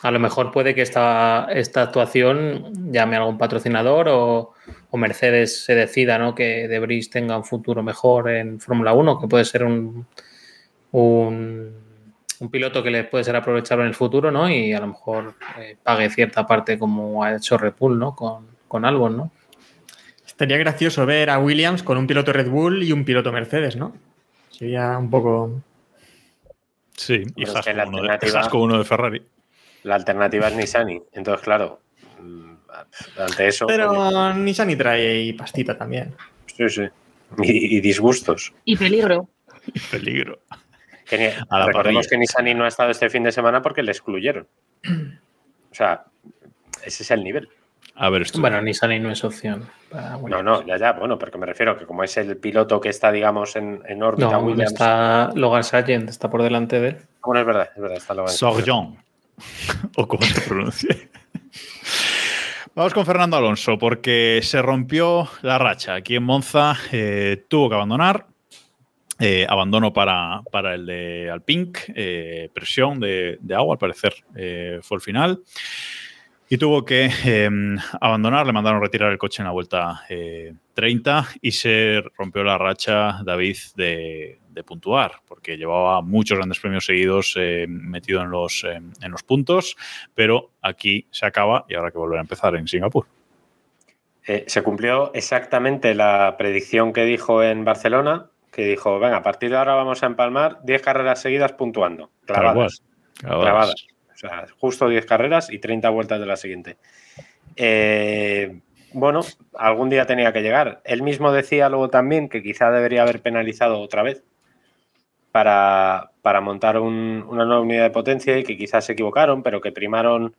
[SPEAKER 5] A lo mejor puede que esta, esta actuación llame a algún patrocinador o, o Mercedes se decida ¿no? que Debris tenga un futuro mejor en Fórmula 1, que puede ser un, un, un piloto que le puede ser aprovechable en el futuro, ¿no? Y a lo mejor eh, pague cierta parte como ha hecho Red Bull, ¿no? Con, con Albon, ¿no?
[SPEAKER 8] Estaría gracioso ver a Williams con un piloto Red Bull y un piloto Mercedes, ¿no? Sería un poco.
[SPEAKER 4] Sí, y con uno de-
[SPEAKER 6] alternativa-
[SPEAKER 4] Haas con uno de Ferrari.
[SPEAKER 6] La alternativa es Nissani. Entonces, claro, mm, ante eso.
[SPEAKER 8] Pero Nissan y trae pastita también.
[SPEAKER 6] Sí, sí. Y, y disgustos.
[SPEAKER 7] Y peligro.
[SPEAKER 4] Peligro.
[SPEAKER 6] Que ni-
[SPEAKER 4] A la
[SPEAKER 6] recordemos
[SPEAKER 4] parrilla.
[SPEAKER 6] que Nissani no ha estado este fin de semana porque le excluyeron. O sea, ese es el nivel.
[SPEAKER 4] A ver, esto.
[SPEAKER 5] Bueno, Nissan no es opción. para
[SPEAKER 6] No, no, ya, ya, bueno, porque me refiero que como es el piloto que está, digamos, en, en órbita,
[SPEAKER 5] No,
[SPEAKER 6] Williams.
[SPEAKER 5] está Logan Sargent, está por delante de él.
[SPEAKER 6] Bueno, es verdad, es verdad, está Logan.
[SPEAKER 4] Sorjon. o como se pronuncie. Vamos con Fernando Alonso, porque se rompió la racha. Aquí en Monza eh, tuvo que abandonar. Eh, abandono para, para el de Alpink. eh, presión de, de agua, al parecer, fue el final. Y tuvo que eh, abandonar, le mandaron retirar el coche en la vuelta eh, 30 y se rompió la racha David de, de puntuar, porque llevaba muchos grandes premios seguidos eh, metido en los, eh, en los puntos, pero aquí se acaba y habrá que volver a empezar en Singapur.
[SPEAKER 6] Eh, se cumplió exactamente la predicción que dijo en Barcelona, que dijo, venga, a partir de ahora vamos a empalmar 10 carreras seguidas puntuando. Clavadas. Clavadas. O sea, justo 10 carreras y 30 vueltas de la siguiente. Eh, bueno, algún día tenía que llegar. Él mismo decía luego también que quizá debería haber penalizado otra vez para, para montar un- una nueva unidad de potencia y que quizás se equivocaron, pero que primaron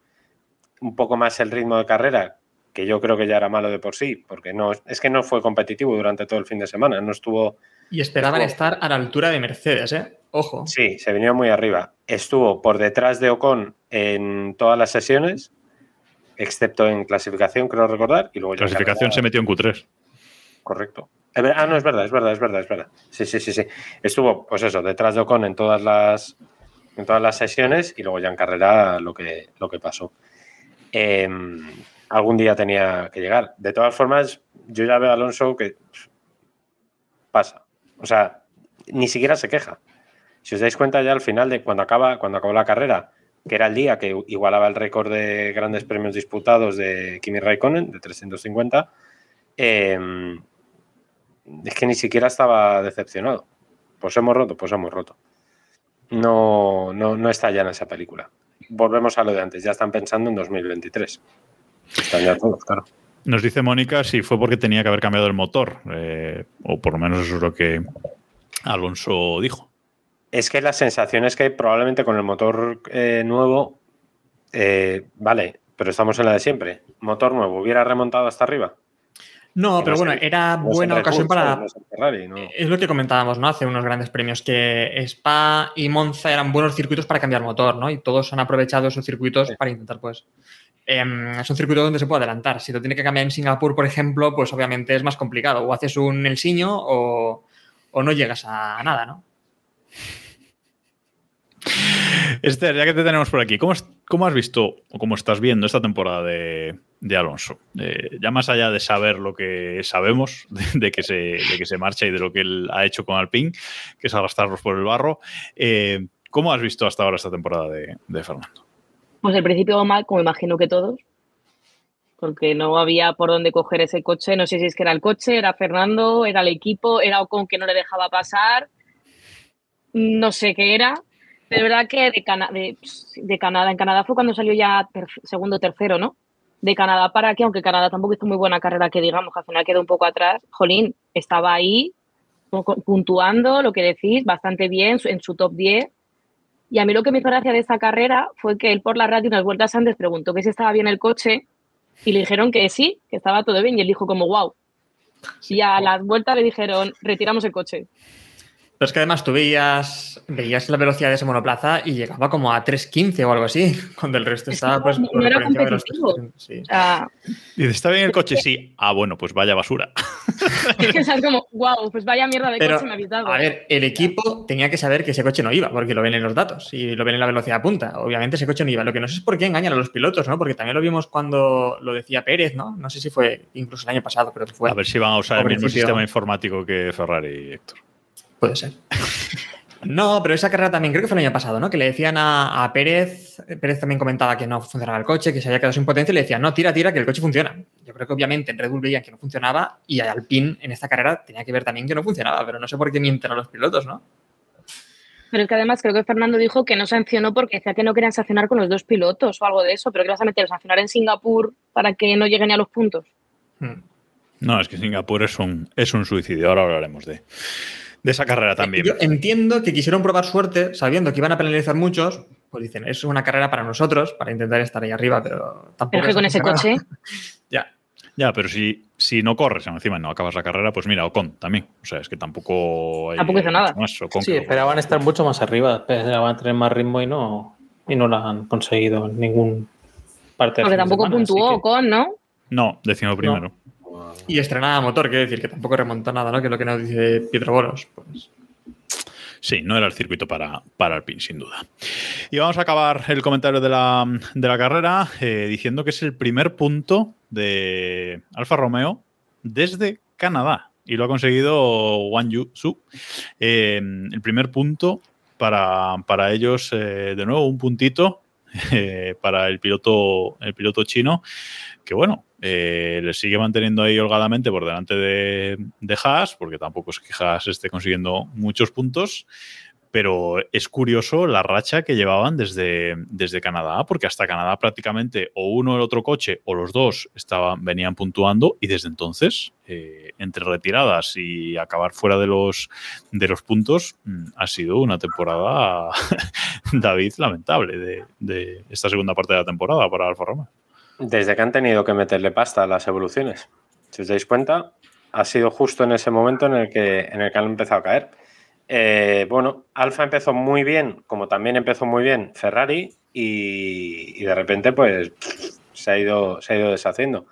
[SPEAKER 6] un poco más el ritmo de carrera, que yo creo que ya era malo de por sí, porque no es que no fue competitivo durante todo el fin de semana, no estuvo
[SPEAKER 8] Y esperaban
[SPEAKER 6] Estuvo-
[SPEAKER 8] estar a la altura de Mercedes, ¿eh? Ojo.
[SPEAKER 6] Sí, se vino muy arriba. Estuvo por detrás de Ocon en todas las sesiones, excepto en clasificación, creo recordar. Y luego ya
[SPEAKER 4] Clasificación
[SPEAKER 6] carrera-
[SPEAKER 4] se metió en Q3.
[SPEAKER 6] Correcto. Ah, no, es verdad, es verdad, es verdad, es verdad. Sí, sí, sí, sí. Estuvo, pues eso, detrás de Ocon en todas las, en todas las sesiones y luego ya en carrera lo que, lo que pasó. Eh, algún día tenía que llegar. De todas formas, yo ya veo a Alonso que pasa. O sea, ni siquiera se queja. Si os dais cuenta ya al final de cuando acaba, cuando acabó la carrera, que era el día que igualaba el récord de grandes premios disputados de Kimi Raikkonen, de 350, eh, es que ni siquiera estaba decepcionado. Pues hemos roto, pues hemos roto. No, no, no está ya en esa película. Volvemos a lo de antes, ya están pensando en 2023. Están ya todos, claro.
[SPEAKER 4] Nos dice Mónica si fue porque tenía que haber cambiado el motor, eh, o por lo menos eso es lo que Alonso dijo.
[SPEAKER 6] Es que la sensación es que probablemente con el motor eh, nuevo, eh, vale, pero estamos en la de siempre. Motor nuevo, ¿hubiera remontado hasta arriba?
[SPEAKER 8] No, pero
[SPEAKER 6] no
[SPEAKER 8] bueno, era buena ocasión para.
[SPEAKER 6] No es en Ferrari, ¿no?
[SPEAKER 8] Es lo que comentábamos, ¿no? Hace unos grandes premios, que Spa y Monza eran buenos circuitos para cambiar motor, ¿no? Y todos han aprovechado esos circuitos para intentar, pues. em, es un circuito donde se puede adelantar. Si lo tiene que cambiar en Singapur, por ejemplo, pues obviamente es más complicado. O haces un Elsiño o, o no llegas a nada, ¿no?
[SPEAKER 4] Esther, ya que te tenemos por aquí, ¿cómo, es- cómo has visto o cómo estás viendo esta temporada de, de Alonso? Eh, ya más allá de saber lo que sabemos de, de que se, de que se marcha y de lo que él ha hecho con Alpine, que es arrastrarlos por el barro, eh, ¿cómo has visto hasta ahora esta temporada de, de Fernando?
[SPEAKER 7] Pues al principio mal, como imagino que todos, porque no había por dónde coger ese coche. No sé si es que era el coche, era Fernando, era el equipo, era Ocon que no le dejaba pasar. No sé qué era. Es verdad que de, de, de Canadá, en Canadá fue cuando salió ya ter- segundo, tercero, ¿no? De Canadá para aquí, aunque Canadá tampoco hizo muy buena carrera, que digamos, que al final quedó un poco atrás. Jolín, estaba ahí pu- puntuando, lo que decís, bastante bien, en su top 10. Y a mí lo que me hizo gracia de esta carrera fue que él por la radio unas vueltas antes preguntó que si estaba bien el coche y le dijeron que sí, que estaba todo bien y él dijo como wow. Y a las vueltas le dijeron retiramos el coche.
[SPEAKER 8] Pero es que además tú veías, veías la velocidad de ese monoplaza y llegaba como a 3.15 o algo así, cuando el resto estaba
[SPEAKER 7] no-
[SPEAKER 8] pues,
[SPEAKER 7] no
[SPEAKER 8] por,
[SPEAKER 7] era
[SPEAKER 8] de los
[SPEAKER 7] competitivo.
[SPEAKER 8] 3.60, sí.
[SPEAKER 7] Sea,
[SPEAKER 4] Dice, ¿está bien el coche? Sí. Ah, bueno, pues vaya basura.
[SPEAKER 7] es como wow, pues vaya mierda de
[SPEAKER 8] Pero,
[SPEAKER 7] coche me habéis dado.
[SPEAKER 8] a ver, el equipo tenía que saber que ese coche no iba, porque lo ven en los datos y lo ven en la velocidad punta. Obviamente ese coche no iba. Lo que no sé es por qué engañan a los pilotos, ¿no? Porque también lo vimos cuando lo decía Pérez, ¿no? No sé si fue incluso el año pasado, pero fue.
[SPEAKER 4] A ver si van a usar el mismo sistema informático que Ferrari, Héctor.
[SPEAKER 8] Puede ser. No, pero esa carrera también creo que fue el año pasado, ¿no? Que le decían a, a Pérez, Pérez también comentaba que no funcionaba el coche, que se había quedado sin potencia y le decían, no, tira, tira, que el coche funciona. Yo creo que obviamente en Red Bull veían que no funcionaba y Alpine en esta carrera tenía que ver también que no funcionaba, pero no sé por qué mienten a los pilotos, ¿no?
[SPEAKER 7] Pero es que además creo que Fernando dijo que no sancionó porque decía que no querían sancionar con los dos pilotos o algo de eso, pero que vas a meter a sancionar en Singapur para que no lleguen ni a los puntos.
[SPEAKER 8] Hmm.
[SPEAKER 4] No, es que Singapur es un, es un suicidio. Ahora hablaremos de, de esa carrera también.
[SPEAKER 8] Yo entiendo que quisieron probar suerte sabiendo que iban a penalizar muchos, pues dicen, es una carrera para nosotros, para intentar estar ahí arriba, pero tampoco...
[SPEAKER 7] Pero es que con ese coche,
[SPEAKER 8] ya.
[SPEAKER 4] Ya, pero si, si no corres, encima no acabas la carrera, pues mira, Ocon también. O sea, es que tampoco. hay
[SPEAKER 7] Tampoco hizo nada.
[SPEAKER 4] más. Ocon
[SPEAKER 5] Sí, esperaban estar mucho más arriba, esperaban tener más ritmo y no, y no la han conseguido en ningún parte del
[SPEAKER 7] porque
[SPEAKER 5] de
[SPEAKER 7] tampoco puntuó
[SPEAKER 5] que-
[SPEAKER 7] con, ¿no?
[SPEAKER 4] No, décimo primero.
[SPEAKER 8] Y estrenaba motor, quiere decir que tampoco remontó nada, ¿no? Que es lo que nos dice Pietro Bolos. Pues.
[SPEAKER 4] Sí, no era el circuito para, para Alpine, sin duda. Y vamos a acabar el comentario de la, de la carrera eh, diciendo que es el primer punto de Alfa Romeo desde Canadá. Y lo ha conseguido Wang Yu Su. Eh, el primer punto para, para ellos, eh, de nuevo, un puntito eh, para el piloto, el piloto chino, que bueno, eh, le sigue manteniendo ahí holgadamente por delante de, Haas, porque tampoco es que Haas esté consiguiendo muchos puntos, pero es curioso la racha que llevaban desde, desde Canadá, porque hasta Canadá prácticamente o uno el otro coche o los dos estaban, venían puntuando y desde entonces, eh, entre retiradas y acabar fuera de los, de los puntos, mm, ha sido una temporada, David, lamentable de, de esta segunda parte de la temporada para Alfa Romeo.
[SPEAKER 6] Desde que han tenido que meterle pasta a las evoluciones. Si os dais cuenta, ha sido justo en ese momento en el que, en el que han empezado a caer. Eh, bueno, Alfa empezó muy bien, como también empezó muy bien Ferrari, y, y de repente, pues se ha ido, se ha ido deshaciendo.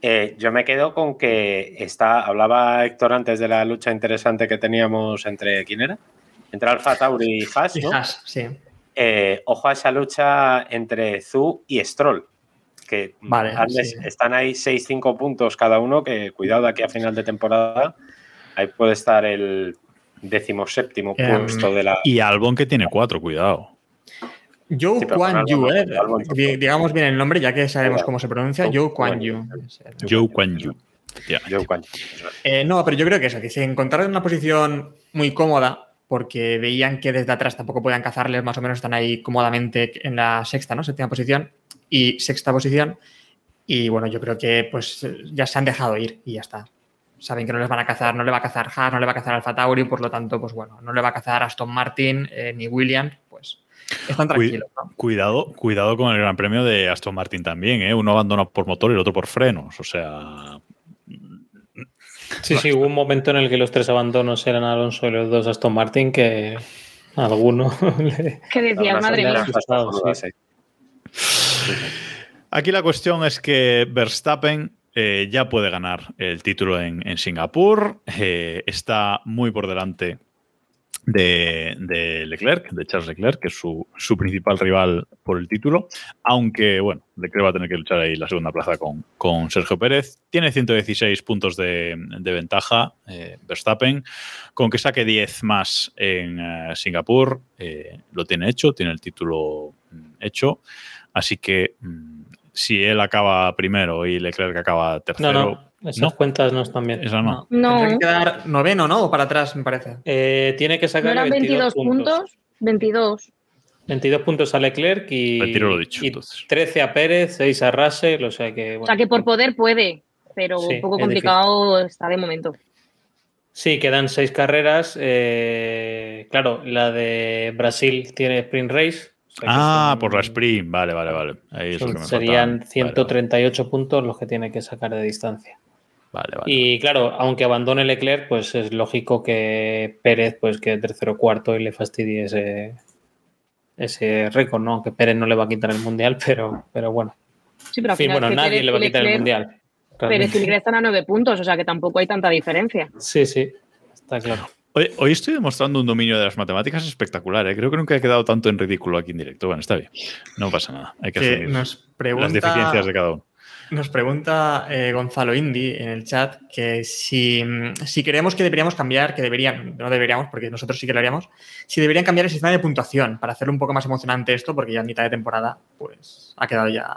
[SPEAKER 6] Eh, yo me quedo con que está, hablaba Héctor antes de la lucha interesante que teníamos entre, ¿quién era? Entre Alfa Tauri y Haas,
[SPEAKER 8] Y sí.
[SPEAKER 6] Eh, ojo a esa lucha entre Zu y Stroll, que
[SPEAKER 8] Vale,
[SPEAKER 6] han-
[SPEAKER 8] sí.
[SPEAKER 6] están ahí 6-5 puntos cada uno, que cuidado aquí a final de temporada, ahí puede estar el decimoséptimo
[SPEAKER 8] Em,
[SPEAKER 6] puesto de la...
[SPEAKER 4] Y Albon que tiene cuatro, cuidado.
[SPEAKER 8] Joe
[SPEAKER 6] Sí,
[SPEAKER 8] Kwan Yu, eh. Digamos bien el nombre, ya que sabemos cómo se pronuncia.
[SPEAKER 6] Joe
[SPEAKER 8] Kwan Yu.
[SPEAKER 6] Yu.
[SPEAKER 4] Joe Kwan Yu. Ya.
[SPEAKER 6] Joe Kwan.
[SPEAKER 8] Eh, no, pero yo creo que eso, que se encontraron en una posición muy cómoda porque veían que desde atrás tampoco podían cazarles, más o menos están ahí cómodamente en la sexta, ¿no? Séptima posición y sexta posición. Y bueno, yo creo que pues ya se han dejado ir y ya está. Saben que no les van a cazar, no le va a cazar Haas, no le va a cazar Alfa Tauri, por lo tanto, pues bueno, no le va a cazar Aston Martin eh, ni Williams, pues están tranquilos, ¿no?
[SPEAKER 4] Cuidado, cuidado con el Gran Premio de Aston Martin también, ¿eh? Uno abandona por motor y el otro por frenos. O sea,
[SPEAKER 5] Sí, sí, hubo un momento en el que los tres abandonos eran Alonso y los dos Aston Martin que a alguno le...
[SPEAKER 7] Que decías,
[SPEAKER 6] Una
[SPEAKER 7] madre mía.
[SPEAKER 5] sí.
[SPEAKER 4] Aquí la cuestión es que Verstappen eh, ya puede ganar el título en, Singapur. eh, está muy por delante de, Leclerc, de Charles Leclerc, que es su, principal rival por el título. Aunque, bueno, Leclerc va a tener que luchar ahí la segunda plaza con, Sergio Pérez. Tiene 116 puntos de, ventaja eh, Verstappen. Con que saque 10 más en Singapur, lo tiene hecho, tiene el título mm, hecho. Así que mm, si él acaba primero y Leclerc acaba
[SPEAKER 5] No,
[SPEAKER 4] tercero,
[SPEAKER 5] no, esas
[SPEAKER 4] no.
[SPEAKER 5] cuentas no están bien.
[SPEAKER 4] esa no.
[SPEAKER 8] Tendrá
[SPEAKER 7] No,
[SPEAKER 8] que quedar noveno, ¿no? O para atrás, me parece.
[SPEAKER 5] Eh, tiene que
[SPEAKER 7] no
[SPEAKER 5] sacar
[SPEAKER 7] eran 22 puntos. 22.
[SPEAKER 5] 22 puntos a Leclerc y,
[SPEAKER 4] Retiro lo dicho,
[SPEAKER 5] y
[SPEAKER 4] entonces.
[SPEAKER 5] 13 a Pérez, 6 a Russell, o sea que...
[SPEAKER 7] O sea que por poder puede, pero
[SPEAKER 5] Sí,
[SPEAKER 7] un poco
[SPEAKER 5] es
[SPEAKER 7] complicado está de momento.
[SPEAKER 5] Sí, quedan 6 carreras. eh, claro, la de Brasil tiene sprint race.
[SPEAKER 4] Ah,
[SPEAKER 5] son-
[SPEAKER 4] por la sprint. Vale, vale, vale. Ahí es lo
[SPEAKER 5] son-
[SPEAKER 4] que me
[SPEAKER 5] serían
[SPEAKER 4] faltaba.
[SPEAKER 5] 138 puntos los que tiene que sacar de distancia.
[SPEAKER 4] Vale, vale.
[SPEAKER 5] Y claro, aunque abandone Leclerc, pues es lógico que Pérez pues quede tercero o cuarto y le fastidie ese, ese récord, ¿no? Que Pérez no le va a quitar el mundial, pero, pero bueno.
[SPEAKER 7] Sí, pero
[SPEAKER 5] En
[SPEAKER 7] al
[SPEAKER 5] fin,
[SPEAKER 7] final
[SPEAKER 5] bueno,
[SPEAKER 7] que
[SPEAKER 5] nadie
[SPEAKER 7] Pérez
[SPEAKER 5] le va a quitar el mundial.
[SPEAKER 7] Pérez y
[SPEAKER 5] realmente.
[SPEAKER 7] Leclerc están a 9 puntos, o sea que tampoco hay tanta diferencia.
[SPEAKER 5] Sí, sí, está claro.
[SPEAKER 4] Hoy, hoy estoy demostrando un dominio de las matemáticas espectacular. ¿eh? Creo que nunca he quedado tanto en ridículo aquí en directo. Bueno, está bien. No pasa nada. Hay que
[SPEAKER 8] Que
[SPEAKER 4] asumir
[SPEAKER 8] nos pregunta,
[SPEAKER 4] las deficiencias de cada uno.
[SPEAKER 8] Nos pregunta eh, Gonzalo Indy en el chat que si, mm, si creemos que deberíamos cambiar, que deberían, no deberíamos, porque nosotros sí que lo haríamos, si deberían cambiar el sistema de puntuación para hacerlo un poco más emocionante esto, porque ya en mitad de temporada, pues ha quedado ya.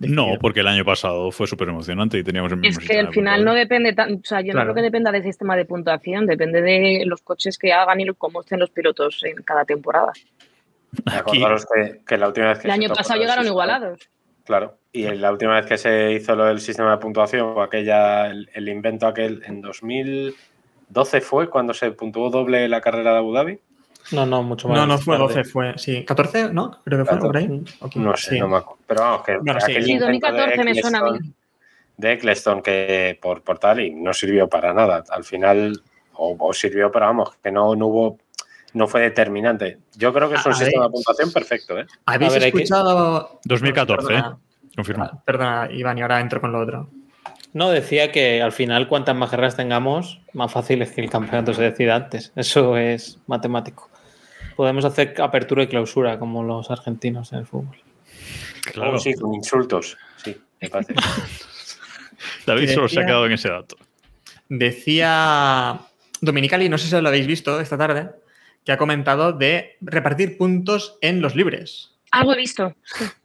[SPEAKER 4] No, porque el año pasado fue súper emocionante y teníamos el
[SPEAKER 7] Es
[SPEAKER 4] mismo
[SPEAKER 7] que
[SPEAKER 4] sistema
[SPEAKER 7] al final no depende, tan, o sea, yo
[SPEAKER 8] Claro.
[SPEAKER 7] no creo que dependa del sistema de puntuación, depende de los coches que hagan y cómo estén los pilotos en cada temporada.
[SPEAKER 4] Aquí-
[SPEAKER 6] Acordaros que, que la última vez que
[SPEAKER 7] El año pasado llegaron
[SPEAKER 6] sistema-
[SPEAKER 7] igualados.
[SPEAKER 6] Claro, y en la última vez que se hizo lo del sistema de puntuación, o aquella, el, el invento aquel, en 2012 fue cuando se puntuó doble la carrera de Abu Dhabi.
[SPEAKER 5] No, no, mucho más.
[SPEAKER 8] No, no fue
[SPEAKER 5] tarde.
[SPEAKER 8] 12, fue, sí, 14, ¿no? Creo que fue
[SPEAKER 6] Claro.
[SPEAKER 8] por ahí. Ok,
[SPEAKER 6] No sé,
[SPEAKER 8] sí.
[SPEAKER 6] no me acuerdo. Pero vamos, que
[SPEAKER 8] Bueno, sí.
[SPEAKER 6] aquel
[SPEAKER 7] Sí,
[SPEAKER 6] invento
[SPEAKER 7] 2014 me
[SPEAKER 6] de
[SPEAKER 7] suena a mí.
[SPEAKER 6] De Eccleston que por, por tal y no sirvió para nada. Al final, o, o sirvió, pero vamos, que no, no hubo, no fue determinante. Yo creo que es un
[SPEAKER 8] A
[SPEAKER 6] sistema
[SPEAKER 8] ver.
[SPEAKER 6] de puntuación perfecto, ¿eh?
[SPEAKER 8] ¿Habéis
[SPEAKER 5] A ver,
[SPEAKER 8] escuchado.
[SPEAKER 4] 2014,
[SPEAKER 8] Perdona,
[SPEAKER 4] Confirmado.
[SPEAKER 8] perdona, Iván, y ahora entro con lo otro.
[SPEAKER 5] No, decía que al final cuantas más carreras tengamos, más fácil es que el campeonato se decida antes. Eso es matemático. Podemos hacer apertura y clausura como los argentinos en el fútbol.
[SPEAKER 4] Claro.
[SPEAKER 6] Oh, sí, con insultos. Sí, me parece.
[SPEAKER 4] David solo se ha quedado en ese dato.
[SPEAKER 8] Decía Dominicali, no sé si lo habéis visto esta tarde, que ha comentado de repartir puntos en los libres
[SPEAKER 7] Algo he visto.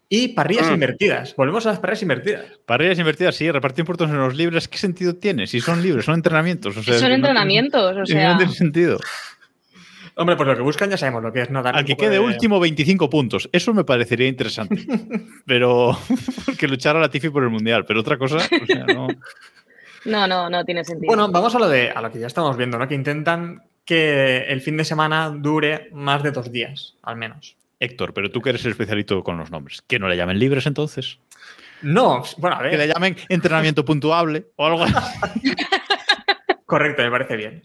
[SPEAKER 8] Y parrillas
[SPEAKER 6] Mm.
[SPEAKER 8] invertidas. Volvemos a las parrillas invertidas.
[SPEAKER 4] Parrillas invertidas, sí, repartir puntos en los libres, ¿qué sentido tiene? Si son libres, son entrenamientos. O sea,
[SPEAKER 7] Son
[SPEAKER 4] no tiene-
[SPEAKER 7] entrenamientos, o
[SPEAKER 4] es que no
[SPEAKER 7] sea,
[SPEAKER 4] tiene sentido.
[SPEAKER 8] Hombre, pues lo que buscan ya sabemos lo que es, ¿no? Dar
[SPEAKER 4] Al que quede
[SPEAKER 8] de-
[SPEAKER 4] último 25 puntos. Eso me parecería interesante. pero que luchara la Tifi por el Mundial. Pero otra cosa, o sea, no.
[SPEAKER 7] No, no, no tiene sentido.
[SPEAKER 8] Bueno, vamos a lo de a lo que ya estamos viendo, ¿no? Que intentan que el fin de semana dure más de dos días, al menos.
[SPEAKER 4] Héctor, pero tú que eres el especialito con los nombres. ¿Que no le llamen libres entonces?
[SPEAKER 8] No, bueno, a
[SPEAKER 4] Que le
[SPEAKER 8] ver.
[SPEAKER 4] llamen entrenamiento puntuable o algo así.
[SPEAKER 8] Correcto, me parece bien.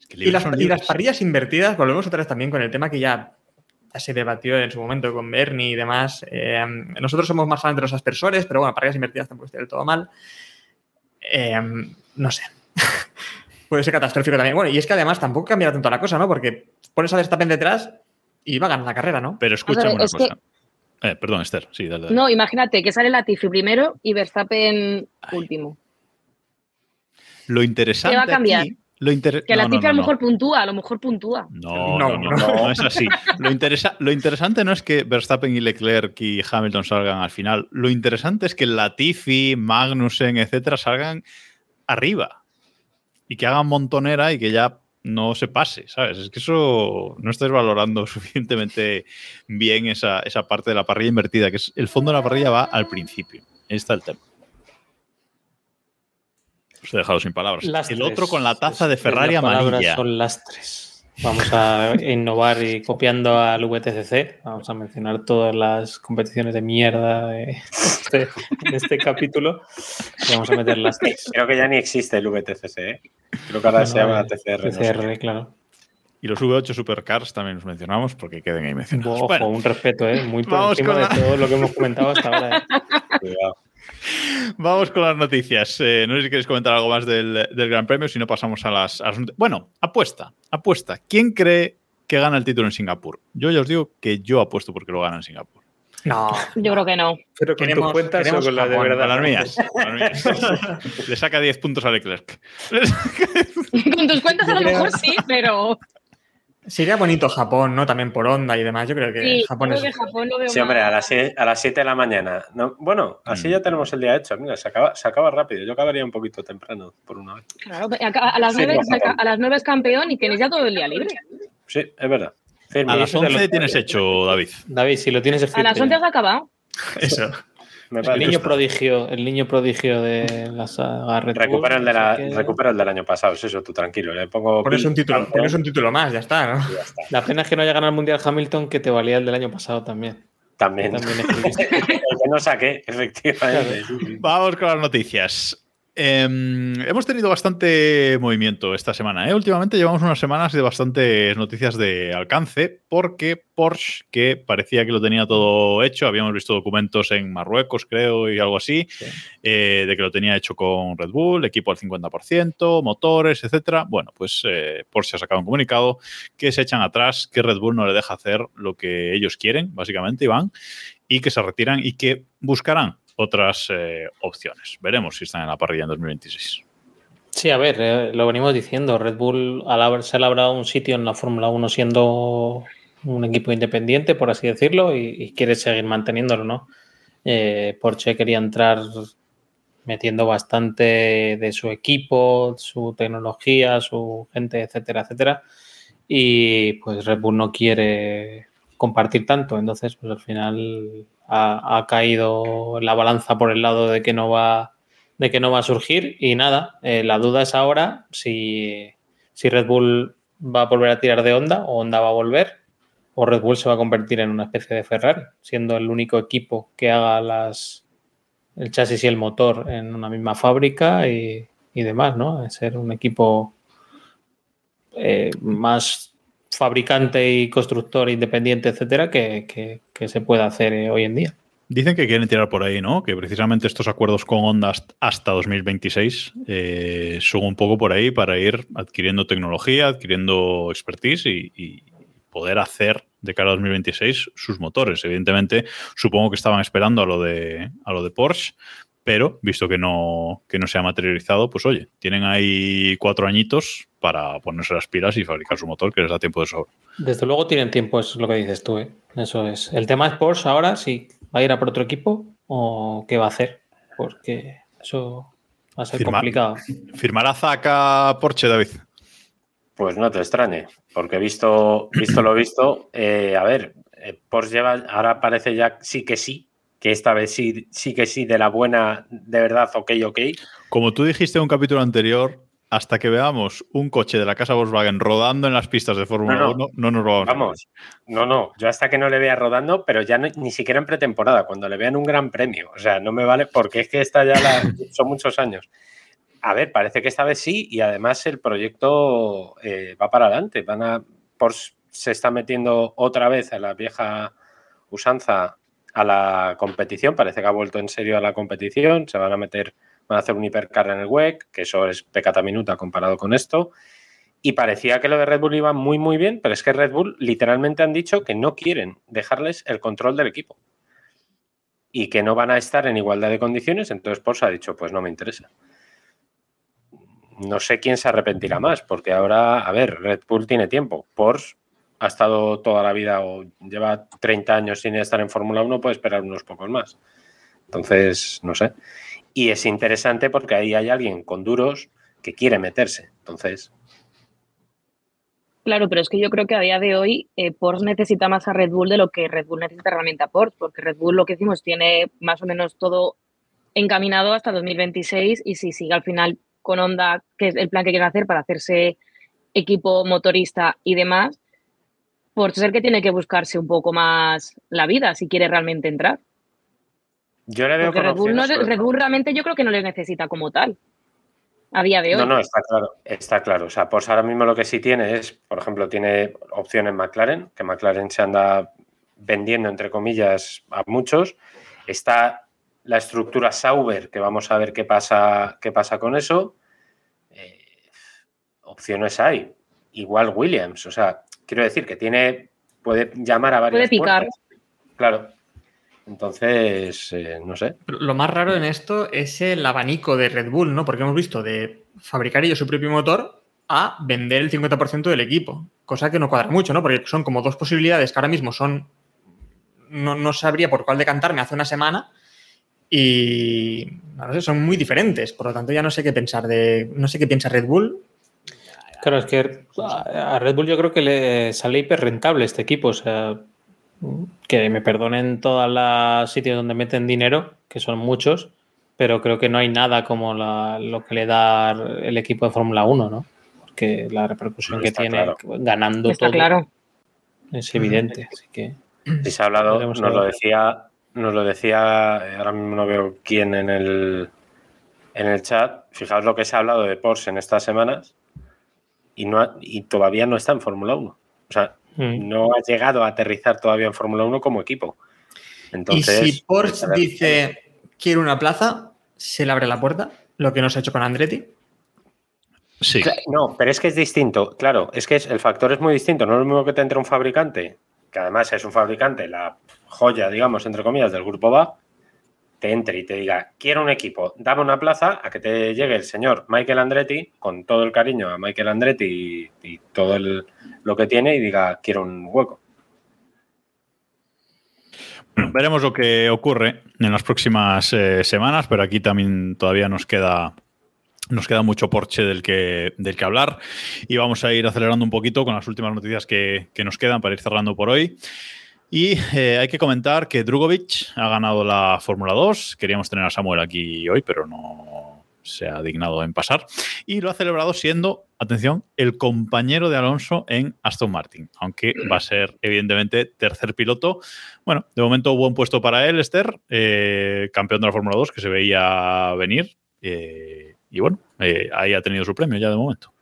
[SPEAKER 4] Es que
[SPEAKER 8] Y las, y las parrillas invertidas, volvemos otra vez también con el tema que ya, ya se debatió en su momento con Bernie y demás. Eh, nosotros somos más fans de los aspersores, pero bueno, parrillas invertidas tampoco está del todo mal. Eh, no sé. Puede ser catastrófico también. Bueno, y es que además tampoco cambiará tanto la cosa, ¿no? Porque pones a Verstappen detrás y va a ganar la carrera, ¿no?
[SPEAKER 4] Pero escúchame
[SPEAKER 7] ver,
[SPEAKER 4] una
[SPEAKER 7] es
[SPEAKER 4] cosa. Eh, perdón, Esther. Sí, dale, dale.
[SPEAKER 7] No, imagínate que sale Latifi primero y Verstappen último.
[SPEAKER 4] Lo interesante.
[SPEAKER 7] ¿Qué va a cambiar?
[SPEAKER 4] aquí- lo inter-
[SPEAKER 7] Que
[SPEAKER 4] no,
[SPEAKER 7] Latifi
[SPEAKER 4] no,
[SPEAKER 7] a lo
[SPEAKER 4] no,
[SPEAKER 7] mejor puntúa, a lo mejor puntúa.
[SPEAKER 4] No,
[SPEAKER 8] No,
[SPEAKER 4] no, no,
[SPEAKER 8] no.
[SPEAKER 4] no, no es así. Lo, interesa- lo interesante no es que Verstappen y Leclerc y Hamilton salgan al final. Lo interesante es que Latifi, Magnussen, etcétera, salgan arriba y que hagan montonera y que ya no se pase, ¿sabes? Es que eso no estáis valorando suficientemente bien esa, esa parte de la parrilla invertida, que es el fondo de la parrilla va al principio. Ahí está el tema. Os he dejado sin palabras. El otro con la taza de Ferrari
[SPEAKER 5] las palabras
[SPEAKER 4] amarilla.
[SPEAKER 5] Son lastres. Vamos a innovar y copiando al VTCC. Vamos a mencionar todas las competiciones de mierda de este, este capítulo. Y vamos a meter.
[SPEAKER 6] Creo que ya ni existe el VTCC, ¿eh? Creo que ahora se llama TCR. no sé.
[SPEAKER 5] TCR, claro.
[SPEAKER 4] Y los V8 Supercars también los mencionamos porque queden ahí mencionados.
[SPEAKER 5] Ojo,
[SPEAKER 4] Bueno,
[SPEAKER 5] un respeto, ¿eh? Muy por
[SPEAKER 4] Vamos
[SPEAKER 5] encima de
[SPEAKER 4] la-
[SPEAKER 5] todo lo que hemos comentado hasta ahora. ¿eh?
[SPEAKER 6] Cuidado.
[SPEAKER 4] Vamos con las noticias. Eh, no sé si queréis comentar algo más del, del Gran Premio, si no pasamos a las, a las Bueno, apuesta, apuesta. ¿Quién cree que gana el título en Singapur? Yo ya os digo que yo apuesto porque lo gana en Singapur.
[SPEAKER 8] No.
[SPEAKER 7] Yo creo que no.
[SPEAKER 5] Pero
[SPEAKER 8] con tus cuentas o con las de verdad.
[SPEAKER 4] Con las mías. con las mías. Le saca 10 puntos a Leclerc. Saca-
[SPEAKER 7] Con tus cuentas a lo mejor sí, pero
[SPEAKER 8] Sería bonito Japón, ¿no? También por onda y demás. Yo creo que
[SPEAKER 7] sí,
[SPEAKER 8] Japón
[SPEAKER 7] creo
[SPEAKER 8] es.
[SPEAKER 7] que Japón lo veo
[SPEAKER 6] Sí, hombre,
[SPEAKER 7] más-
[SPEAKER 6] a las, sie- a las 7 de la mañana. No, bueno, así
[SPEAKER 4] Mm.
[SPEAKER 6] ya tenemos el día hecho. Mira, se acaba, se acaba rápido. Yo acabaría un poquito temprano, por una vez.
[SPEAKER 7] Claro, a, a las
[SPEAKER 6] Sí,
[SPEAKER 7] nueve,
[SPEAKER 6] no, Japón.
[SPEAKER 7] a las nueve es campeón y tenéis ya todo el día libre.
[SPEAKER 6] Sí, es verdad. Firme.
[SPEAKER 4] A las
[SPEAKER 5] eso te lo
[SPEAKER 4] 11
[SPEAKER 5] sabía.
[SPEAKER 4] tienes hecho, David.
[SPEAKER 5] David, si lo tienes
[SPEAKER 7] A las once
[SPEAKER 5] ya.
[SPEAKER 7] has acabado.
[SPEAKER 8] Eso.
[SPEAKER 6] Me
[SPEAKER 5] El niño
[SPEAKER 6] justo.
[SPEAKER 5] prodigio, el niño prodigio de la saga Red Bull,
[SPEAKER 6] Recupera el, de
[SPEAKER 5] no
[SPEAKER 6] la,
[SPEAKER 5] sé qué.
[SPEAKER 6] recupera el del año pasado, es eso, tú tranquilo. Le pongo.
[SPEAKER 8] Pones un título, pones un título más, ya está, ¿no?
[SPEAKER 6] y ya está.
[SPEAKER 5] La pena es que no haya ganado el Mundial Hamilton, que te valía el del año pasado también.
[SPEAKER 6] También.
[SPEAKER 5] También
[SPEAKER 6] el que no saqué, efectivamente.
[SPEAKER 4] Vamos con las noticias. Eh, hemos tenido bastante movimiento esta semana. ¿eh? Últimamente llevamos unas semanas de bastantes noticias de alcance porque Porsche, que parecía que lo tenía todo hecho, habíamos visto documentos en Marruecos, creo, y algo así, eh, de que lo tenía hecho con Red Bull, equipo al 50%, motores, etcétera. Bueno, pues eh, Porsche ha sacado un comunicado que se echan atrás, que Red Bull no le deja hacer lo que ellos quieren, básicamente, Iván, y que se retiran y que buscarán otras eh, opciones. Veremos si están en la parrilla en 2026.
[SPEAKER 5] Sí, a ver, eh, lo venimos diciendo. Red Bull al haberse labrado un sitio en la Fórmula 1 siendo un equipo independiente, por así decirlo, y, y quiere seguir manteniéndolo, ¿no? Eh, Porsche quería entrar metiendo bastante de su equipo, su tecnología, su gente, etcétera, etcétera. Y pues Red Bull no quiere compartir tanto, entonces pues al final ha, caído la balanza por el lado de que no va de que no va a surgir y nada, eh, la duda es ahora si, si Red Bull va a volver a tirar de Honda o Honda va a volver o Red Bull se va a convertir en una especie de Ferrari, siendo el único equipo que haga las el chasis y el motor en una misma fábrica y, y demás, ¿no? Ser un equipo eh, más fabricante y constructor independiente, etcétera, que, que, se puede hacer eh, hoy en día.
[SPEAKER 4] Dicen que quieren tirar por ahí, ¿no? Que precisamente estos acuerdos con Honda hast- hasta 2026 eh, son un poco por ahí para ir adquiriendo tecnología, adquiriendo expertise y, y poder hacer de cara a 2026 sus motores. Evidentemente, supongo que estaban esperando a lo de, a lo de Porsche, pero visto que no, que no se ha materializado, pues oye, tienen ahí cuatro añitos para ponerse las pilas y fabricar su motor, que les da tiempo de sobra.
[SPEAKER 5] Desde luego tienen tiempo, eso es lo que dices tú. ¿eh? Eso es. El tema es Porsche ahora, si va a ir a por otro equipo o qué va a hacer, porque eso va a ser
[SPEAKER 4] Firma-
[SPEAKER 5] complicado.
[SPEAKER 4] ¿Firmará Zaka Porsche, David?
[SPEAKER 6] Pues no te extrañe, porque visto, visto lo visto, eh, a ver, eh, Porsche lleva, ahora parece ya sí que sí, que esta vez sí, sí que sí, de la buena, de verdad, ok, ok.
[SPEAKER 4] Como tú dijiste en un capítulo anterior, hasta que veamos un coche de la casa Volkswagen rodando en las pistas de Fórmula
[SPEAKER 6] No, no.
[SPEAKER 4] 1, no nos vamos. a
[SPEAKER 6] Vamos, no, no, yo hasta que no le vea rodando, pero ya no- ni siquiera en pretemporada, cuando le vean un gran premio. O sea, no me vale, porque es que esta ya la, son muchos años. A ver, parece que esta vez sí, y además el proyecto eh, va para adelante. Van a, Porsche se está metiendo otra vez a la vieja usanza a la competición. Parece que ha vuelto en serio a la competición. Se van a meter, van a hacer un hipercar en el WEC, que eso es pecata minuta comparado con esto. Y parecía que lo de Red Bull iba muy, muy bien, pero es que Red Bull literalmente han dicho que no quieren dejarles el control del equipo. Y que no van a estar en igualdad de condiciones. Entonces Porsche ha dicho, pues no me interesa. No sé quién se arrepentirá más, porque ahora, a ver, Red Bull tiene tiempo. Porsche ha estado toda la vida o lleva 30 años sin estar en Fórmula 1, puede esperar unos pocos más. Entonces, no sé. Y es interesante porque ahí hay alguien con duros que quiere meterse. Entonces,
[SPEAKER 7] Claro, pero es que yo creo que a día de hoy eh, Porsche necesita más a Red Bull de lo que Red Bull necesita realmente a Porsche, porque Red Bull lo que decimos tiene más o menos todo encaminado hasta 2026 y si sigue al final con Honda, que es el plan que quieren hacer para hacerse equipo motorista y demás, Es el que tiene que buscarse un poco más la vida si quiere realmente entrar.
[SPEAKER 6] yo le veo
[SPEAKER 7] Red Bull, no-
[SPEAKER 6] opciones,
[SPEAKER 7] Red Bull realmente yo creo que no le necesita como tal a día de hoy.
[SPEAKER 6] No, no, está claro, está claro. O sea, Porsche ahora mismo lo que sí tiene es, por ejemplo, tiene opción en McLaren, que McLaren se anda vendiendo, entre comillas, a muchos. Está la estructura Sauber, que vamos a ver qué pasa, qué pasa con eso. Eh, opciones hay. Igual Williams, o sea, quiero decir que tiene, puede llamar a varias
[SPEAKER 7] Puede picar.
[SPEAKER 6] puertas. Claro. Entonces, eh, no sé.
[SPEAKER 8] Pero Lo más raro en esto es el abanico de Red Bull, ¿no? Porque hemos visto de fabricar ellos su propio motor a vender el 50% del equipo, cosa que no cuadra mucho, ¿no? Porque son como dos posibilidades que ahora mismo son. No, no sabría por cuál decantarme hace una semana y no sé, son muy diferentes. Por lo tanto, ya no sé qué pensar de. No sé qué piensa Red Bull.
[SPEAKER 5] Claro, es que a Red Bull yo creo que le sale hiper rentable este equipo. O sea, que me perdonen todos los sitios donde meten dinero, que son muchos, pero creo que no hay nada como la- lo que le da el equipo de Fórmula 1, ¿no? Porque la repercusión que tiene
[SPEAKER 6] claro.
[SPEAKER 5] ganando
[SPEAKER 7] Está
[SPEAKER 5] todo
[SPEAKER 7] claro.
[SPEAKER 5] es evidente. Así que
[SPEAKER 6] Si se ha hablado, nos lo decía, nos lo decía, eh, ahora mismo no veo quién en el, en el chat. Fijaos lo que se ha hablado de Porsche en estas semanas y, no ha- y todavía no está en Fórmula 1. O sea,
[SPEAKER 5] mm,
[SPEAKER 6] no ha llegado a aterrizar todavía en Fórmula 1 como equipo. Entonces,
[SPEAKER 8] y si Porsche dice quiero una plaza, se le abre la puerta, lo que nos ha hecho con Andretti.
[SPEAKER 4] Sí.
[SPEAKER 6] No, pero es que es distinto. Claro, es que es- el factor es muy distinto. No es lo mismo que te entre un fabricante, que además es un fabricante, la joya, digamos, entre comillas, del grupo BA, te entre y te diga, quiero un equipo, dame una plaza, a que te llegue el señor Michael Andretti, con todo el cariño a Michael Andretti y, todo lo que tiene, y diga, quiero un hueco.
[SPEAKER 4] Veremos lo que ocurre en las próximas eh, semanas, pero aquí también todavía nos queda, nos queda mucho Porsche del que, del que hablar y vamos a ir acelerando un poquito con las últimas noticias que, que nos quedan para ir cerrando por hoy. Y eh, hay que comentar que Drugovic ha ganado la Fórmula 2. Queríamos tener a Samuel aquí hoy, pero no se ha dignado en pasar. Y lo ha celebrado siendo, atención, el compañero de Alonso en Aston Martin, aunque va a ser evidentemente tercer piloto. Bueno, de momento buen puesto para él, Esther, eh, campeón de la Fórmula 2 que se veía venir. eh, y bueno, ahí ha tenido su premio ya de momento.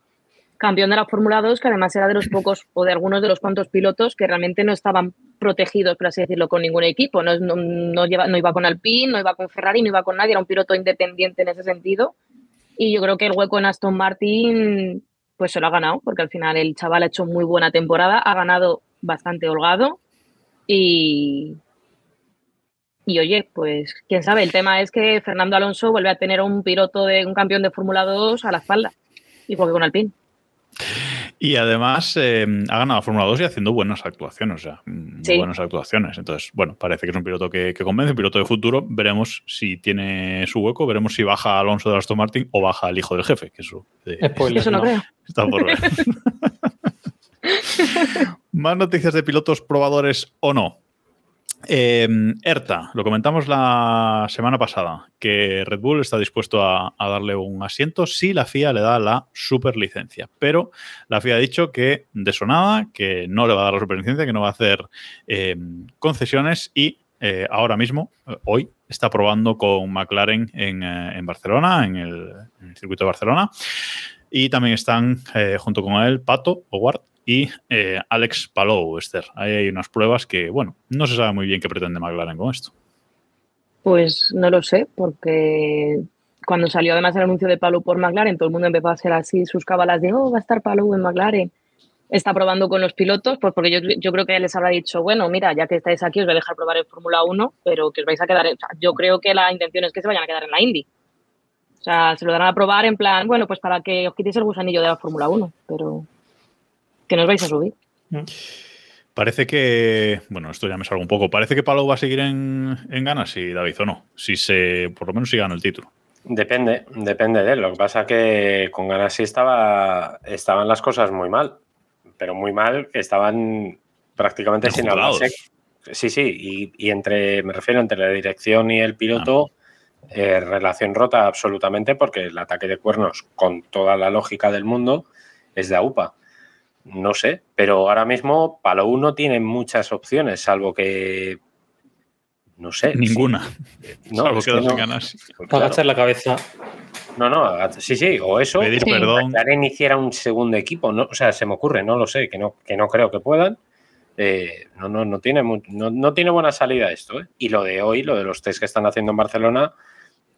[SPEAKER 7] Campeón de la Fórmula 2, que además era de los pocos o de algunos de los cuantos pilotos que realmente no estaban protegidos, por así decirlo, con ningún equipo. No, no, no iba con Alpine, no iba con Ferrari, no iba con nadie, era un piloto independiente en ese sentido. Y yo creo que el hueco en Aston Martin pues se lo ha ganado, porque al final el chaval ha hecho muy buena temporada, ha ganado bastante holgado y, y oye, pues quién sabe, el tema es que Fernando Alonso vuelve a tener un piloto de un campeón de Fórmula 2 a la espalda, igual que con Alpine.
[SPEAKER 4] Y además eh, ha ganado la Fórmula 2 y haciendo buenas actuaciones, o sea, muy
[SPEAKER 7] Sí.
[SPEAKER 4] buenas actuaciones. Entonces, bueno, parece que es un piloto que, que convence, un piloto de futuro. Veremos si tiene su hueco, veremos si baja Alonso de Aston Martin o baja el hijo del jefe, que eso, eh,
[SPEAKER 5] spoiler,
[SPEAKER 7] Eso no,
[SPEAKER 5] no.
[SPEAKER 7] creo.
[SPEAKER 4] está por ver. Más noticias de pilotos probadores o no. Eh, ERTA, lo comentamos la semana pasada, que Red Bull está dispuesto a, darle un asiento si la FIA le da la superlicencia. Pero la FIA ha dicho que de sonada, que no le va a dar la superlicencia, que no va a hacer eh, concesiones y eh, ahora mismo, hoy, está probando con McLaren en, en Barcelona, en el, circuito de Barcelona. Y también están eh, junto con él Pato, Howard y eh, Alex Palou, Esther. Ahí hay unas pruebas que, bueno, no se sabe muy bien qué pretende McLaren con esto.
[SPEAKER 7] Pues no lo sé, porque cuando salió además el anuncio de Palou por McLaren, todo el mundo empezó a hacer así sus cábalas de, oh, va a estar Palou en McLaren. Está probando con los pilotos, pues porque yo, yo creo que les habrá dicho, bueno, mira, ya que estáis aquí os voy a dejar probar en Fórmula 1, pero que os vais a quedar, o sea, yo creo que la intención es que se vayan a quedar en la Indy. O sea, se lo darán a probar en plan, bueno, pues para que os quitéis el gusanillo de la Fórmula 1, pero que nos vais a subir.
[SPEAKER 4] Parece que, bueno, esto ya me salgo un poco, parece que Palou va a seguir en, en ganas, si David o no, si se, por lo menos si gana el título.
[SPEAKER 6] Depende, depende de él. Lo que pasa que con ganas sí estaba, estaban las cosas muy mal, pero muy mal que estaban prácticamente sin hablarse. Sí, sí, y, y, entre, me refiero entre la dirección y el piloto, ah. eh, relación rota absolutamente porque el ataque de cuernos, con toda la lógica del mundo, es de AUPA. No sé, pero ahora mismo Palou no tiene muchas opciones, salvo que. No sé.
[SPEAKER 4] Ninguna.
[SPEAKER 6] Sí. No,
[SPEAKER 4] salvo
[SPEAKER 6] es
[SPEAKER 4] que
[SPEAKER 6] que
[SPEAKER 4] no, ganas.
[SPEAKER 6] Pues
[SPEAKER 5] Para agachar la cabeza.
[SPEAKER 6] No, no, sí, sí, o eso.
[SPEAKER 4] Pedir
[SPEAKER 6] o
[SPEAKER 4] perdón.
[SPEAKER 6] Hiciera un segundo equipo, ¿no? O sea, se me ocurre, no lo sé, que no, que no creo que puedan. Eh, no, no, no, tiene, no, no tiene buena salida esto. ¿eh? Y lo de hoy, lo de los test que están haciendo en Barcelona,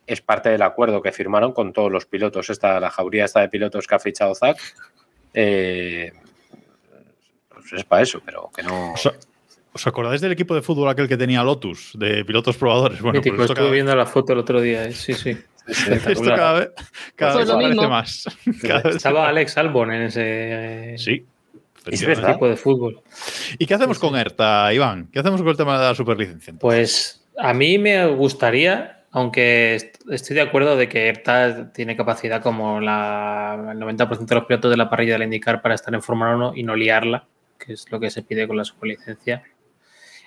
[SPEAKER 6] es parte del acuerdo que firmaron con todos los pilotos. Esta, la jauría esta de pilotos que ha fichado Zach. Eh, pues es para eso, pero que no.
[SPEAKER 4] ¿Os, os acordáis del equipo de fútbol aquel que tenía Lotus, de pilotos probadores? Bueno,
[SPEAKER 5] Mítico,
[SPEAKER 4] pues
[SPEAKER 5] estuve
[SPEAKER 4] cada,
[SPEAKER 5] viendo la foto el otro día, eh, sí, sí.
[SPEAKER 4] esto cada vez, cada
[SPEAKER 7] Pues
[SPEAKER 4] vez
[SPEAKER 7] lo
[SPEAKER 4] aparece
[SPEAKER 7] mismo.
[SPEAKER 4] más. Cada vez-
[SPEAKER 5] Estaba Alex Albon en ese
[SPEAKER 4] Sí.
[SPEAKER 6] Es
[SPEAKER 4] efectivamente.
[SPEAKER 6] verdad.
[SPEAKER 5] equipo de fútbol.
[SPEAKER 4] ¿Y qué hacemos con ERTA, Iván? ¿Qué hacemos con el tema de la superlicencia?
[SPEAKER 5] Pues a mí me gustaría, aunque est- estoy de acuerdo de que ERTA tiene capacidad como la, el 90% de los pilotos de la parrilla del IndyCar para estar en Fórmula 1 y no liarla, que es lo que se pide con la superlicencia.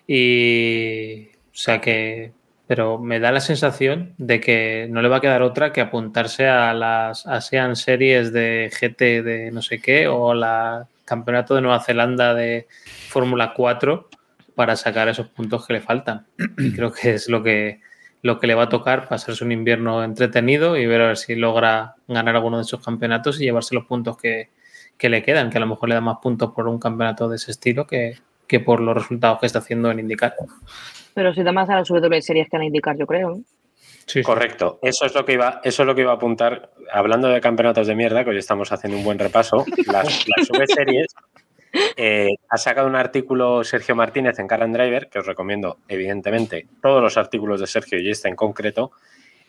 [SPEAKER 5] Y o sea que, pero me da la sensación de que no le va a quedar otra que apuntarse a las ASEAN Series de GT de no sé qué o la Campeonato de Nueva Zelanda de Fórmula 4 para sacar esos puntos que le faltan. Y creo que es lo que, lo que le va a tocar, pasarse un invierno entretenido y ver a ver si logra ganar alguno de esos campeonatos y llevarse los puntos que, que le quedan, que a lo mejor le da más puntos por un campeonato de ese estilo que, que por los resultados que está haciendo en indicar.
[SPEAKER 7] Pero si da más a las W series que a indicar, yo creo.
[SPEAKER 6] Correcto, eso es lo que iba, eso es lo que iba a apuntar. Hablando de campeonatos de mierda, que hoy estamos haciendo un buen repaso, las, las V-series. eh, ha sacado un artículo Sergio Martínez en Car and Driver, que os recomiendo, evidentemente, todos los artículos de Sergio y este en concreto,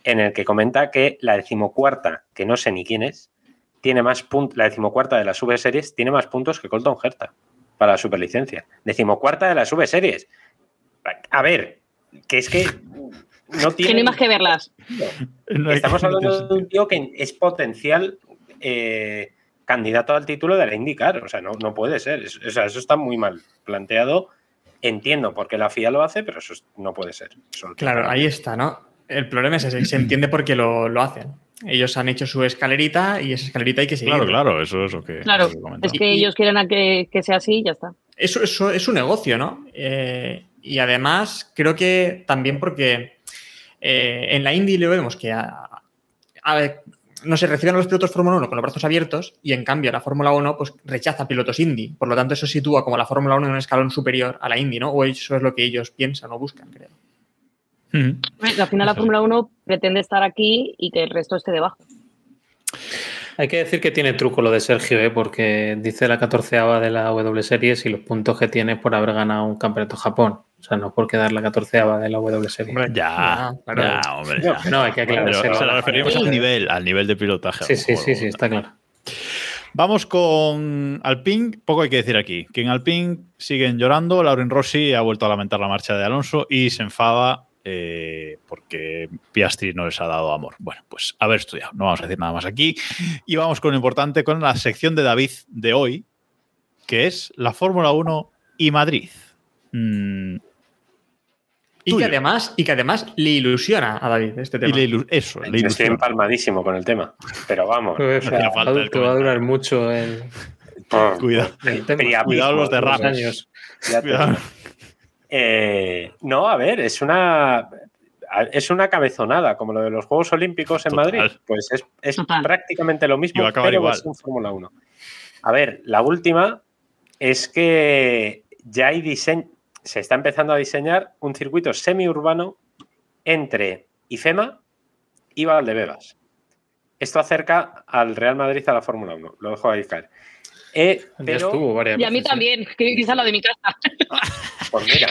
[SPEAKER 6] en el que comenta que la decimocuarta, que no sé ni quién es, tiene más puntos, la decimocuarta de las V-series tiene más puntos que Colton Herta para la superlicencia. Decimocuarta de las V-series. A ver, que es que no
[SPEAKER 7] Que
[SPEAKER 6] tiene.
[SPEAKER 7] no hay más que verlas.
[SPEAKER 4] No
[SPEAKER 6] Estamos hablando de un tío que es potencial eh, candidato al título de la IndyCar. O sea, no, no puede ser. Es- o sea, eso está muy mal planteado. Entiendo por qué la FIA lo hace, pero eso es- no puede ser. Eso
[SPEAKER 8] Claro, ahí está, ¿no? El problema es ese, se entiende por qué lo, lo hacen. Ellos han hecho su escalerita y esa escalerita hay que seguir.
[SPEAKER 4] Claro, claro, eso es lo que.
[SPEAKER 7] Claro, es que ellos quieren a que, que sea así y ya está.
[SPEAKER 8] Eso, eso es un negocio, ¿no? Eh, y además, creo que también porque eh, en la Indy lo vemos que a- a ver, no se reciben a los pilotos Fórmula 1 con los brazos abiertos y en cambio la Fórmula 1 pues rechaza pilotos Indy. Por lo tanto, eso sitúa como la Fórmula 1 en un escalón superior a la Indy, ¿no? O eso es lo que ellos piensan o buscan, creo.
[SPEAKER 7] Al final la Fórmula 1 pretende estar aquí y que el resto esté debajo.
[SPEAKER 5] Hay que decir que tiene truco lo de Sergio, ¿eh? porque dice la 14 de la W Series y los puntos que tiene por haber ganado un campeonato Japón. O sea, no por quedar la 14 de la W Series.
[SPEAKER 8] Hombre,
[SPEAKER 4] Ya,
[SPEAKER 8] claro.
[SPEAKER 4] ya, hombre. ya.
[SPEAKER 5] No, hay que
[SPEAKER 4] Pero,
[SPEAKER 5] aclarárselo.
[SPEAKER 4] o sea, nos referimos al nivel, al nivel de pilotaje.
[SPEAKER 5] Sí, sí, sí, sí, está claro.
[SPEAKER 4] Vamos con Alpine. Poco hay que decir aquí. Que en Alpine siguen llorando. Lauren Rossi ha vuelto a lamentar la marcha de Alonso y se enfada eh, porque Piastri no les ha dado amor. Bueno, pues haber estudiado. No vamos a decir nada más aquí. Y vamos con lo importante, con la sección de David de hoy, que es la Fórmula 1 y Madrid. Mm,
[SPEAKER 8] Y que, además, y que además le ilusiona a David este
[SPEAKER 4] y
[SPEAKER 8] tema.
[SPEAKER 4] le ilu- eso, le
[SPEAKER 6] Yo estoy
[SPEAKER 4] ilusiona.
[SPEAKER 6] empalmadísmo con el tema. Pero vamos.
[SPEAKER 5] Pues,
[SPEAKER 4] hacía falta el
[SPEAKER 5] que va a durar mucho el,
[SPEAKER 6] por-
[SPEAKER 4] Cuidado.
[SPEAKER 5] el tema.
[SPEAKER 4] Cuidado los derrames.
[SPEAKER 5] años.
[SPEAKER 6] ya te
[SPEAKER 4] Cuidado.
[SPEAKER 6] Eh, no, a ver, es una. Es una cabezonada, como lo de los Juegos Olímpicos en
[SPEAKER 4] Total.
[SPEAKER 6] Madrid. Pues es, es prácticamente lo mismo,
[SPEAKER 4] a
[SPEAKER 6] pero
[SPEAKER 4] igual.
[SPEAKER 6] versión Fórmula 1. A ver, la última es que ya hay diseño. Se está empezando a diseñar un circuito semiurbano entre IFEMA y Valdebebas. Esto acerca al Real Madrid a la Fórmula 1. Lo dejo ahí caer. Eh,
[SPEAKER 5] Ya
[SPEAKER 6] pero,
[SPEAKER 5] estuvo varias
[SPEAKER 7] Y a mí
[SPEAKER 5] veces,
[SPEAKER 7] también, que vivís al lado de mi casa.
[SPEAKER 6] pues mira,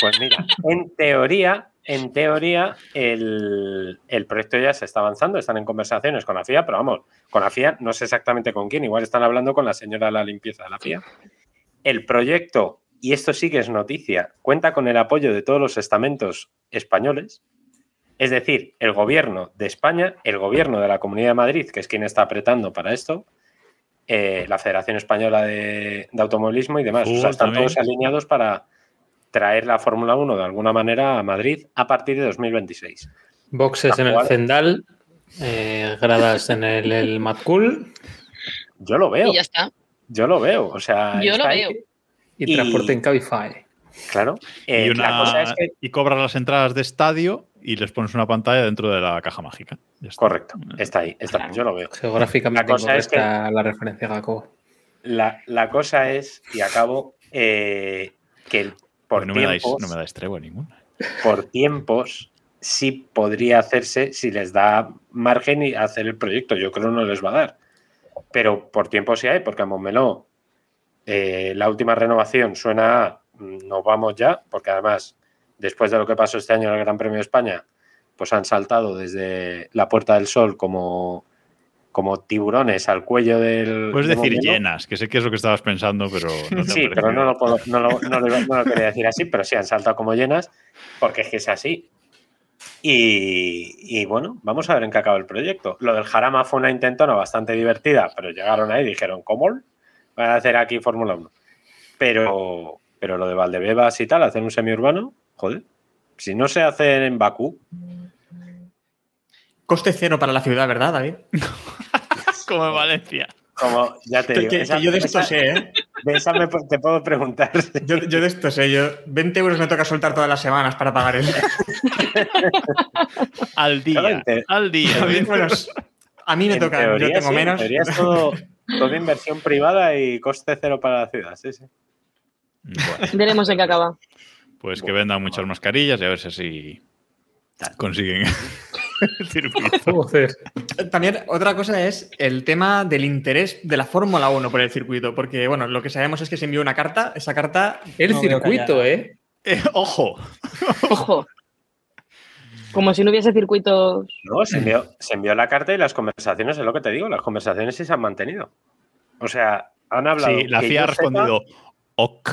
[SPEAKER 6] pues mira, en teoría, en teoría, el, el proyecto ya se está avanzando, están en conversaciones con la FIA, pero vamos, con la FIA no sé exactamente con quién, igual están hablando con la señora de la limpieza de la FIA. El proyecto, y esto sí que es noticia, cuenta con el apoyo de todos los estamentos españoles, es decir, el gobierno de España, el gobierno de la Comunidad de Madrid, que es quien está apretando para esto, eh, la Federación Española de, de Automovilismo y demás. o sea, están
[SPEAKER 4] también.
[SPEAKER 6] todos alineados para traer la Fórmula 1 de alguna manera a Madrid a partir de 2026.
[SPEAKER 5] Boxes en el. Zendal, eh, gradas en el, el Matkul
[SPEAKER 6] Yo lo veo,
[SPEAKER 7] Y ya está.
[SPEAKER 6] yo lo veo. O sea,
[SPEAKER 7] Yo lo veo.
[SPEAKER 5] y,
[SPEAKER 6] Y-
[SPEAKER 5] transporte en Cabify.
[SPEAKER 6] Claro. Eh,
[SPEAKER 4] y, una-
[SPEAKER 6] La cosa es que,
[SPEAKER 4] y cobras las entradas de estadio y les pones una pantalla dentro de la caja mágica. Está.
[SPEAKER 6] correcto, está ahí, está, yo lo veo.
[SPEAKER 5] Geográficamente
[SPEAKER 6] La cosa es
[SPEAKER 5] la referencia a Jacobo.
[SPEAKER 6] La, la cosa es, y acabo, eh, que el- por,
[SPEAKER 4] no, me dais,
[SPEAKER 6] tiempos,
[SPEAKER 4] no me dais tregua ninguna.
[SPEAKER 6] por tiempos sí podría hacerse si les da margen y hacer el proyecto. Yo creo que no les va a dar. Pero por tiempo sí hay, porque a Montmeló eh, la última renovación suena a mm, nos vamos ya, porque además, después de lo que pasó este año en el Gran Premio de España, pues han saltado desde la Puerta del Sol como, como tiburones al cuello del.
[SPEAKER 4] Puedes
[SPEAKER 6] de
[SPEAKER 4] decir llenas, que sé que es lo que estabas pensando, pero no te ha
[SPEAKER 6] Sí, pero no lo, puedo- no, lo, no lo- no lo quería decir así, pero sí han saltado como llenas, porque es que es así. Y, y bueno, vamos a ver en qué acaba el proyecto. Lo del Jarama fue una intentona bastante divertida, pero llegaron ahí y dijeron, ¿cómo van a hacer aquí Fórmula 1? Pero, pero lo de Valdebebas y tal, hacer un semiurbano, joder, si no se hace en Bakú,
[SPEAKER 8] Coste cero para la ciudad, ¿verdad, David?
[SPEAKER 4] Como en Valencia.
[SPEAKER 6] como ya te digo,
[SPEAKER 8] que-
[SPEAKER 6] esa-
[SPEAKER 8] que yo de esto
[SPEAKER 6] esa-
[SPEAKER 8] sé, ¿eh?
[SPEAKER 6] de esa me po- te puedo preguntar.
[SPEAKER 8] Yo, yo de esto sé, yo 20 euros me toca soltar todas las semanas para pagar el...
[SPEAKER 4] Al día. Al día.
[SPEAKER 8] A mí, bueno, a mí me
[SPEAKER 6] En
[SPEAKER 8] toca,
[SPEAKER 6] teoría,
[SPEAKER 8] yo tengo
[SPEAKER 6] sí,
[SPEAKER 8] menos.
[SPEAKER 6] En teoría es todo, todo inversión privada y coste cero para la ciudad. Sí, sí.
[SPEAKER 4] Bueno,
[SPEAKER 7] Veremos en qué acaba.
[SPEAKER 4] Pues que vendan muchas mascarillas y a ver si así consiguen el circuito.
[SPEAKER 8] También otra cosa es el tema del interés de la Fórmula 1 por el circuito, porque bueno, lo que sabemos es que se envió una carta, esa carta...
[SPEAKER 5] El
[SPEAKER 8] no
[SPEAKER 5] circuito, ¿eh?
[SPEAKER 4] Eh, ojo,
[SPEAKER 7] Ojo. Como si no hubiese circuitos.
[SPEAKER 6] No, se envió, se envió la carta y las conversaciones, es lo que te digo, las conversaciones sí se han mantenido. O sea, han hablado.
[SPEAKER 4] sí, la FIA ha
[SPEAKER 6] sepa-
[SPEAKER 4] respondido ok.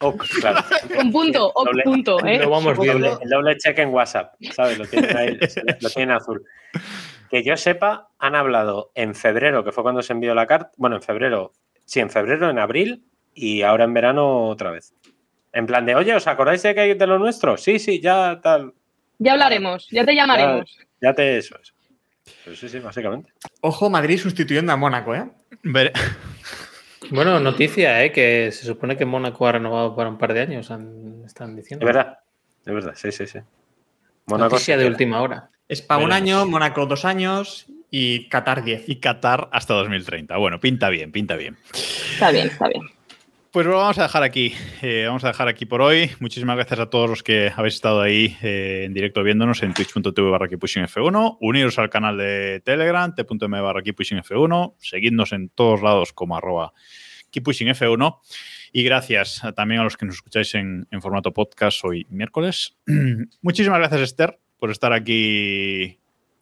[SPEAKER 6] Ok, claro.
[SPEAKER 7] Con punto, o
[SPEAKER 6] Doble-
[SPEAKER 7] punto, ¿eh?
[SPEAKER 5] Lo vamos
[SPEAKER 6] El doble,
[SPEAKER 5] viendo.
[SPEAKER 6] el doble check en WhatsApp, ¿sabes? Lo tienen ahí, lo tienen azul. Que yo sepa, han hablado en febrero, que fue cuando se envió la carta. Bueno, en febrero, sí, en febrero, en abril y ahora en verano otra vez. En plan de, oye, ¿os acordáis de que hay de lo nuestro? Sí, sí, ya tal.
[SPEAKER 7] Ya hablaremos, ya te llamaremos.
[SPEAKER 6] Ya te eso, eso. Pero sí, sí, básicamente.
[SPEAKER 8] Ojo, Madrid sustituyendo a Mónaco, ¿eh?
[SPEAKER 4] Ver-
[SPEAKER 5] Bueno, noticia, ¿eh? Que se supone que Mónaco ha renovado para un par de años, han- están diciendo.
[SPEAKER 6] Es verdad, es verdad, sí, sí, sí. Mónaco
[SPEAKER 5] Noticia de
[SPEAKER 6] queda.
[SPEAKER 5] última hora.
[SPEAKER 8] Es para un año, Mónaco dos años y Qatar 10.
[SPEAKER 4] Y Qatar hasta 2030. Bueno, pinta bien, pinta bien.
[SPEAKER 7] Está bien, está bien.
[SPEAKER 4] Pues lo vamos a dejar aquí. Eh, vamos a dejar aquí por hoy. Muchísimas gracias a todos los que habéis estado ahí eh, en directo viéndonos en twitch.tv barra F1. Uniros al canal de Telegram, t.m barra F1. Seguidnos en todos lados como arroba F1. Y gracias también a los que nos escucháis en, en formato podcast hoy miércoles. Muchísimas gracias, Esther, por estar aquí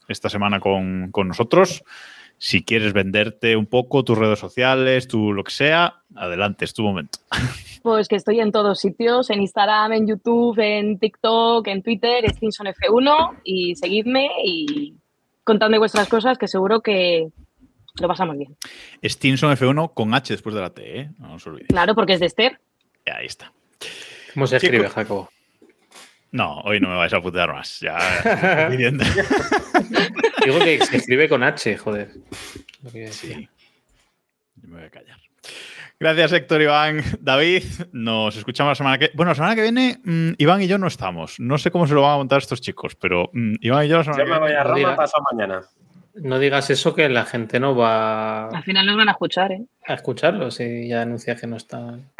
[SPEAKER 4] esta semana con, con nosotros. Si quieres venderte un poco tus redes sociales, tu lo que sea, adelante, es tu momento.
[SPEAKER 7] Pues que estoy en todos sitios, en Instagram, en YouTube, en TikTok, en Twitter, Stinson F1 y seguidme y contadme vuestras cosas que seguro que lo pasamos bien.
[SPEAKER 4] Stinson F1 con H después de la T, ¿eh? No os olvidéis.
[SPEAKER 7] Claro, porque es de Esther.
[SPEAKER 4] Ahí está.
[SPEAKER 5] ¿Cómo se escribe. Jacobo?
[SPEAKER 4] No, hoy no me vais a putear más. Ya. suficiente.
[SPEAKER 5] Digo que se escribe con H, joder. Lo que decía.
[SPEAKER 4] Sí. Yo me voy a callar. Gracias, Héctor, Iván, David. Nos escuchamos la semana que Bueno, la semana que viene, mm, Iván y yo no estamos. No sé cómo se lo van a montar estos chicos, pero mm, Iván y yo la semana
[SPEAKER 6] Yo
[SPEAKER 4] que
[SPEAKER 6] me voy
[SPEAKER 4] viene.
[SPEAKER 6] a Roma
[SPEAKER 5] diga.
[SPEAKER 6] pasado mañana.
[SPEAKER 5] No digas eso que la gente no va
[SPEAKER 7] Al final nos van a escuchar, ¿eh?
[SPEAKER 5] a escucharlo si ya anuncia que no están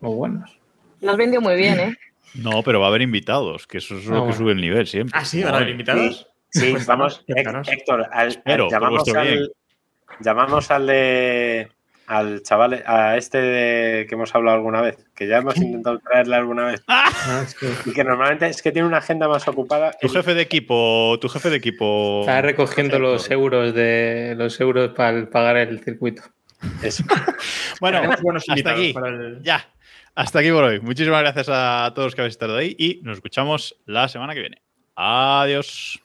[SPEAKER 5] muy buenos.
[SPEAKER 7] Nos vendió muy bien, ¿eh?
[SPEAKER 4] No, pero va a haber invitados, que eso es lo
[SPEAKER 5] Ah,
[SPEAKER 4] que sube el nivel siempre.
[SPEAKER 8] Ah, sí, van a haber invitados.
[SPEAKER 6] Sí,
[SPEAKER 8] Pues
[SPEAKER 6] vamos. Héctor, al-
[SPEAKER 4] Espero,
[SPEAKER 6] llamamos, al, llamamos al de al chaval, a este de- que hemos hablado alguna vez, que ya hemos intentado traerle alguna vez,
[SPEAKER 5] Ah, sí.
[SPEAKER 6] y que normalmente es que tiene una agenda más ocupada.
[SPEAKER 4] Tu jefe de equipo, tu jefe de equipo.
[SPEAKER 5] Está recogiendo los euros de los euros para pagar el circuito.
[SPEAKER 6] Eso.
[SPEAKER 4] Bueno, hasta aquí.
[SPEAKER 8] para el-
[SPEAKER 4] Ya. Hasta aquí por hoy. Muchísimas gracias a todos los que habéis estado ahí y nos escuchamos la semana que viene. Adiós.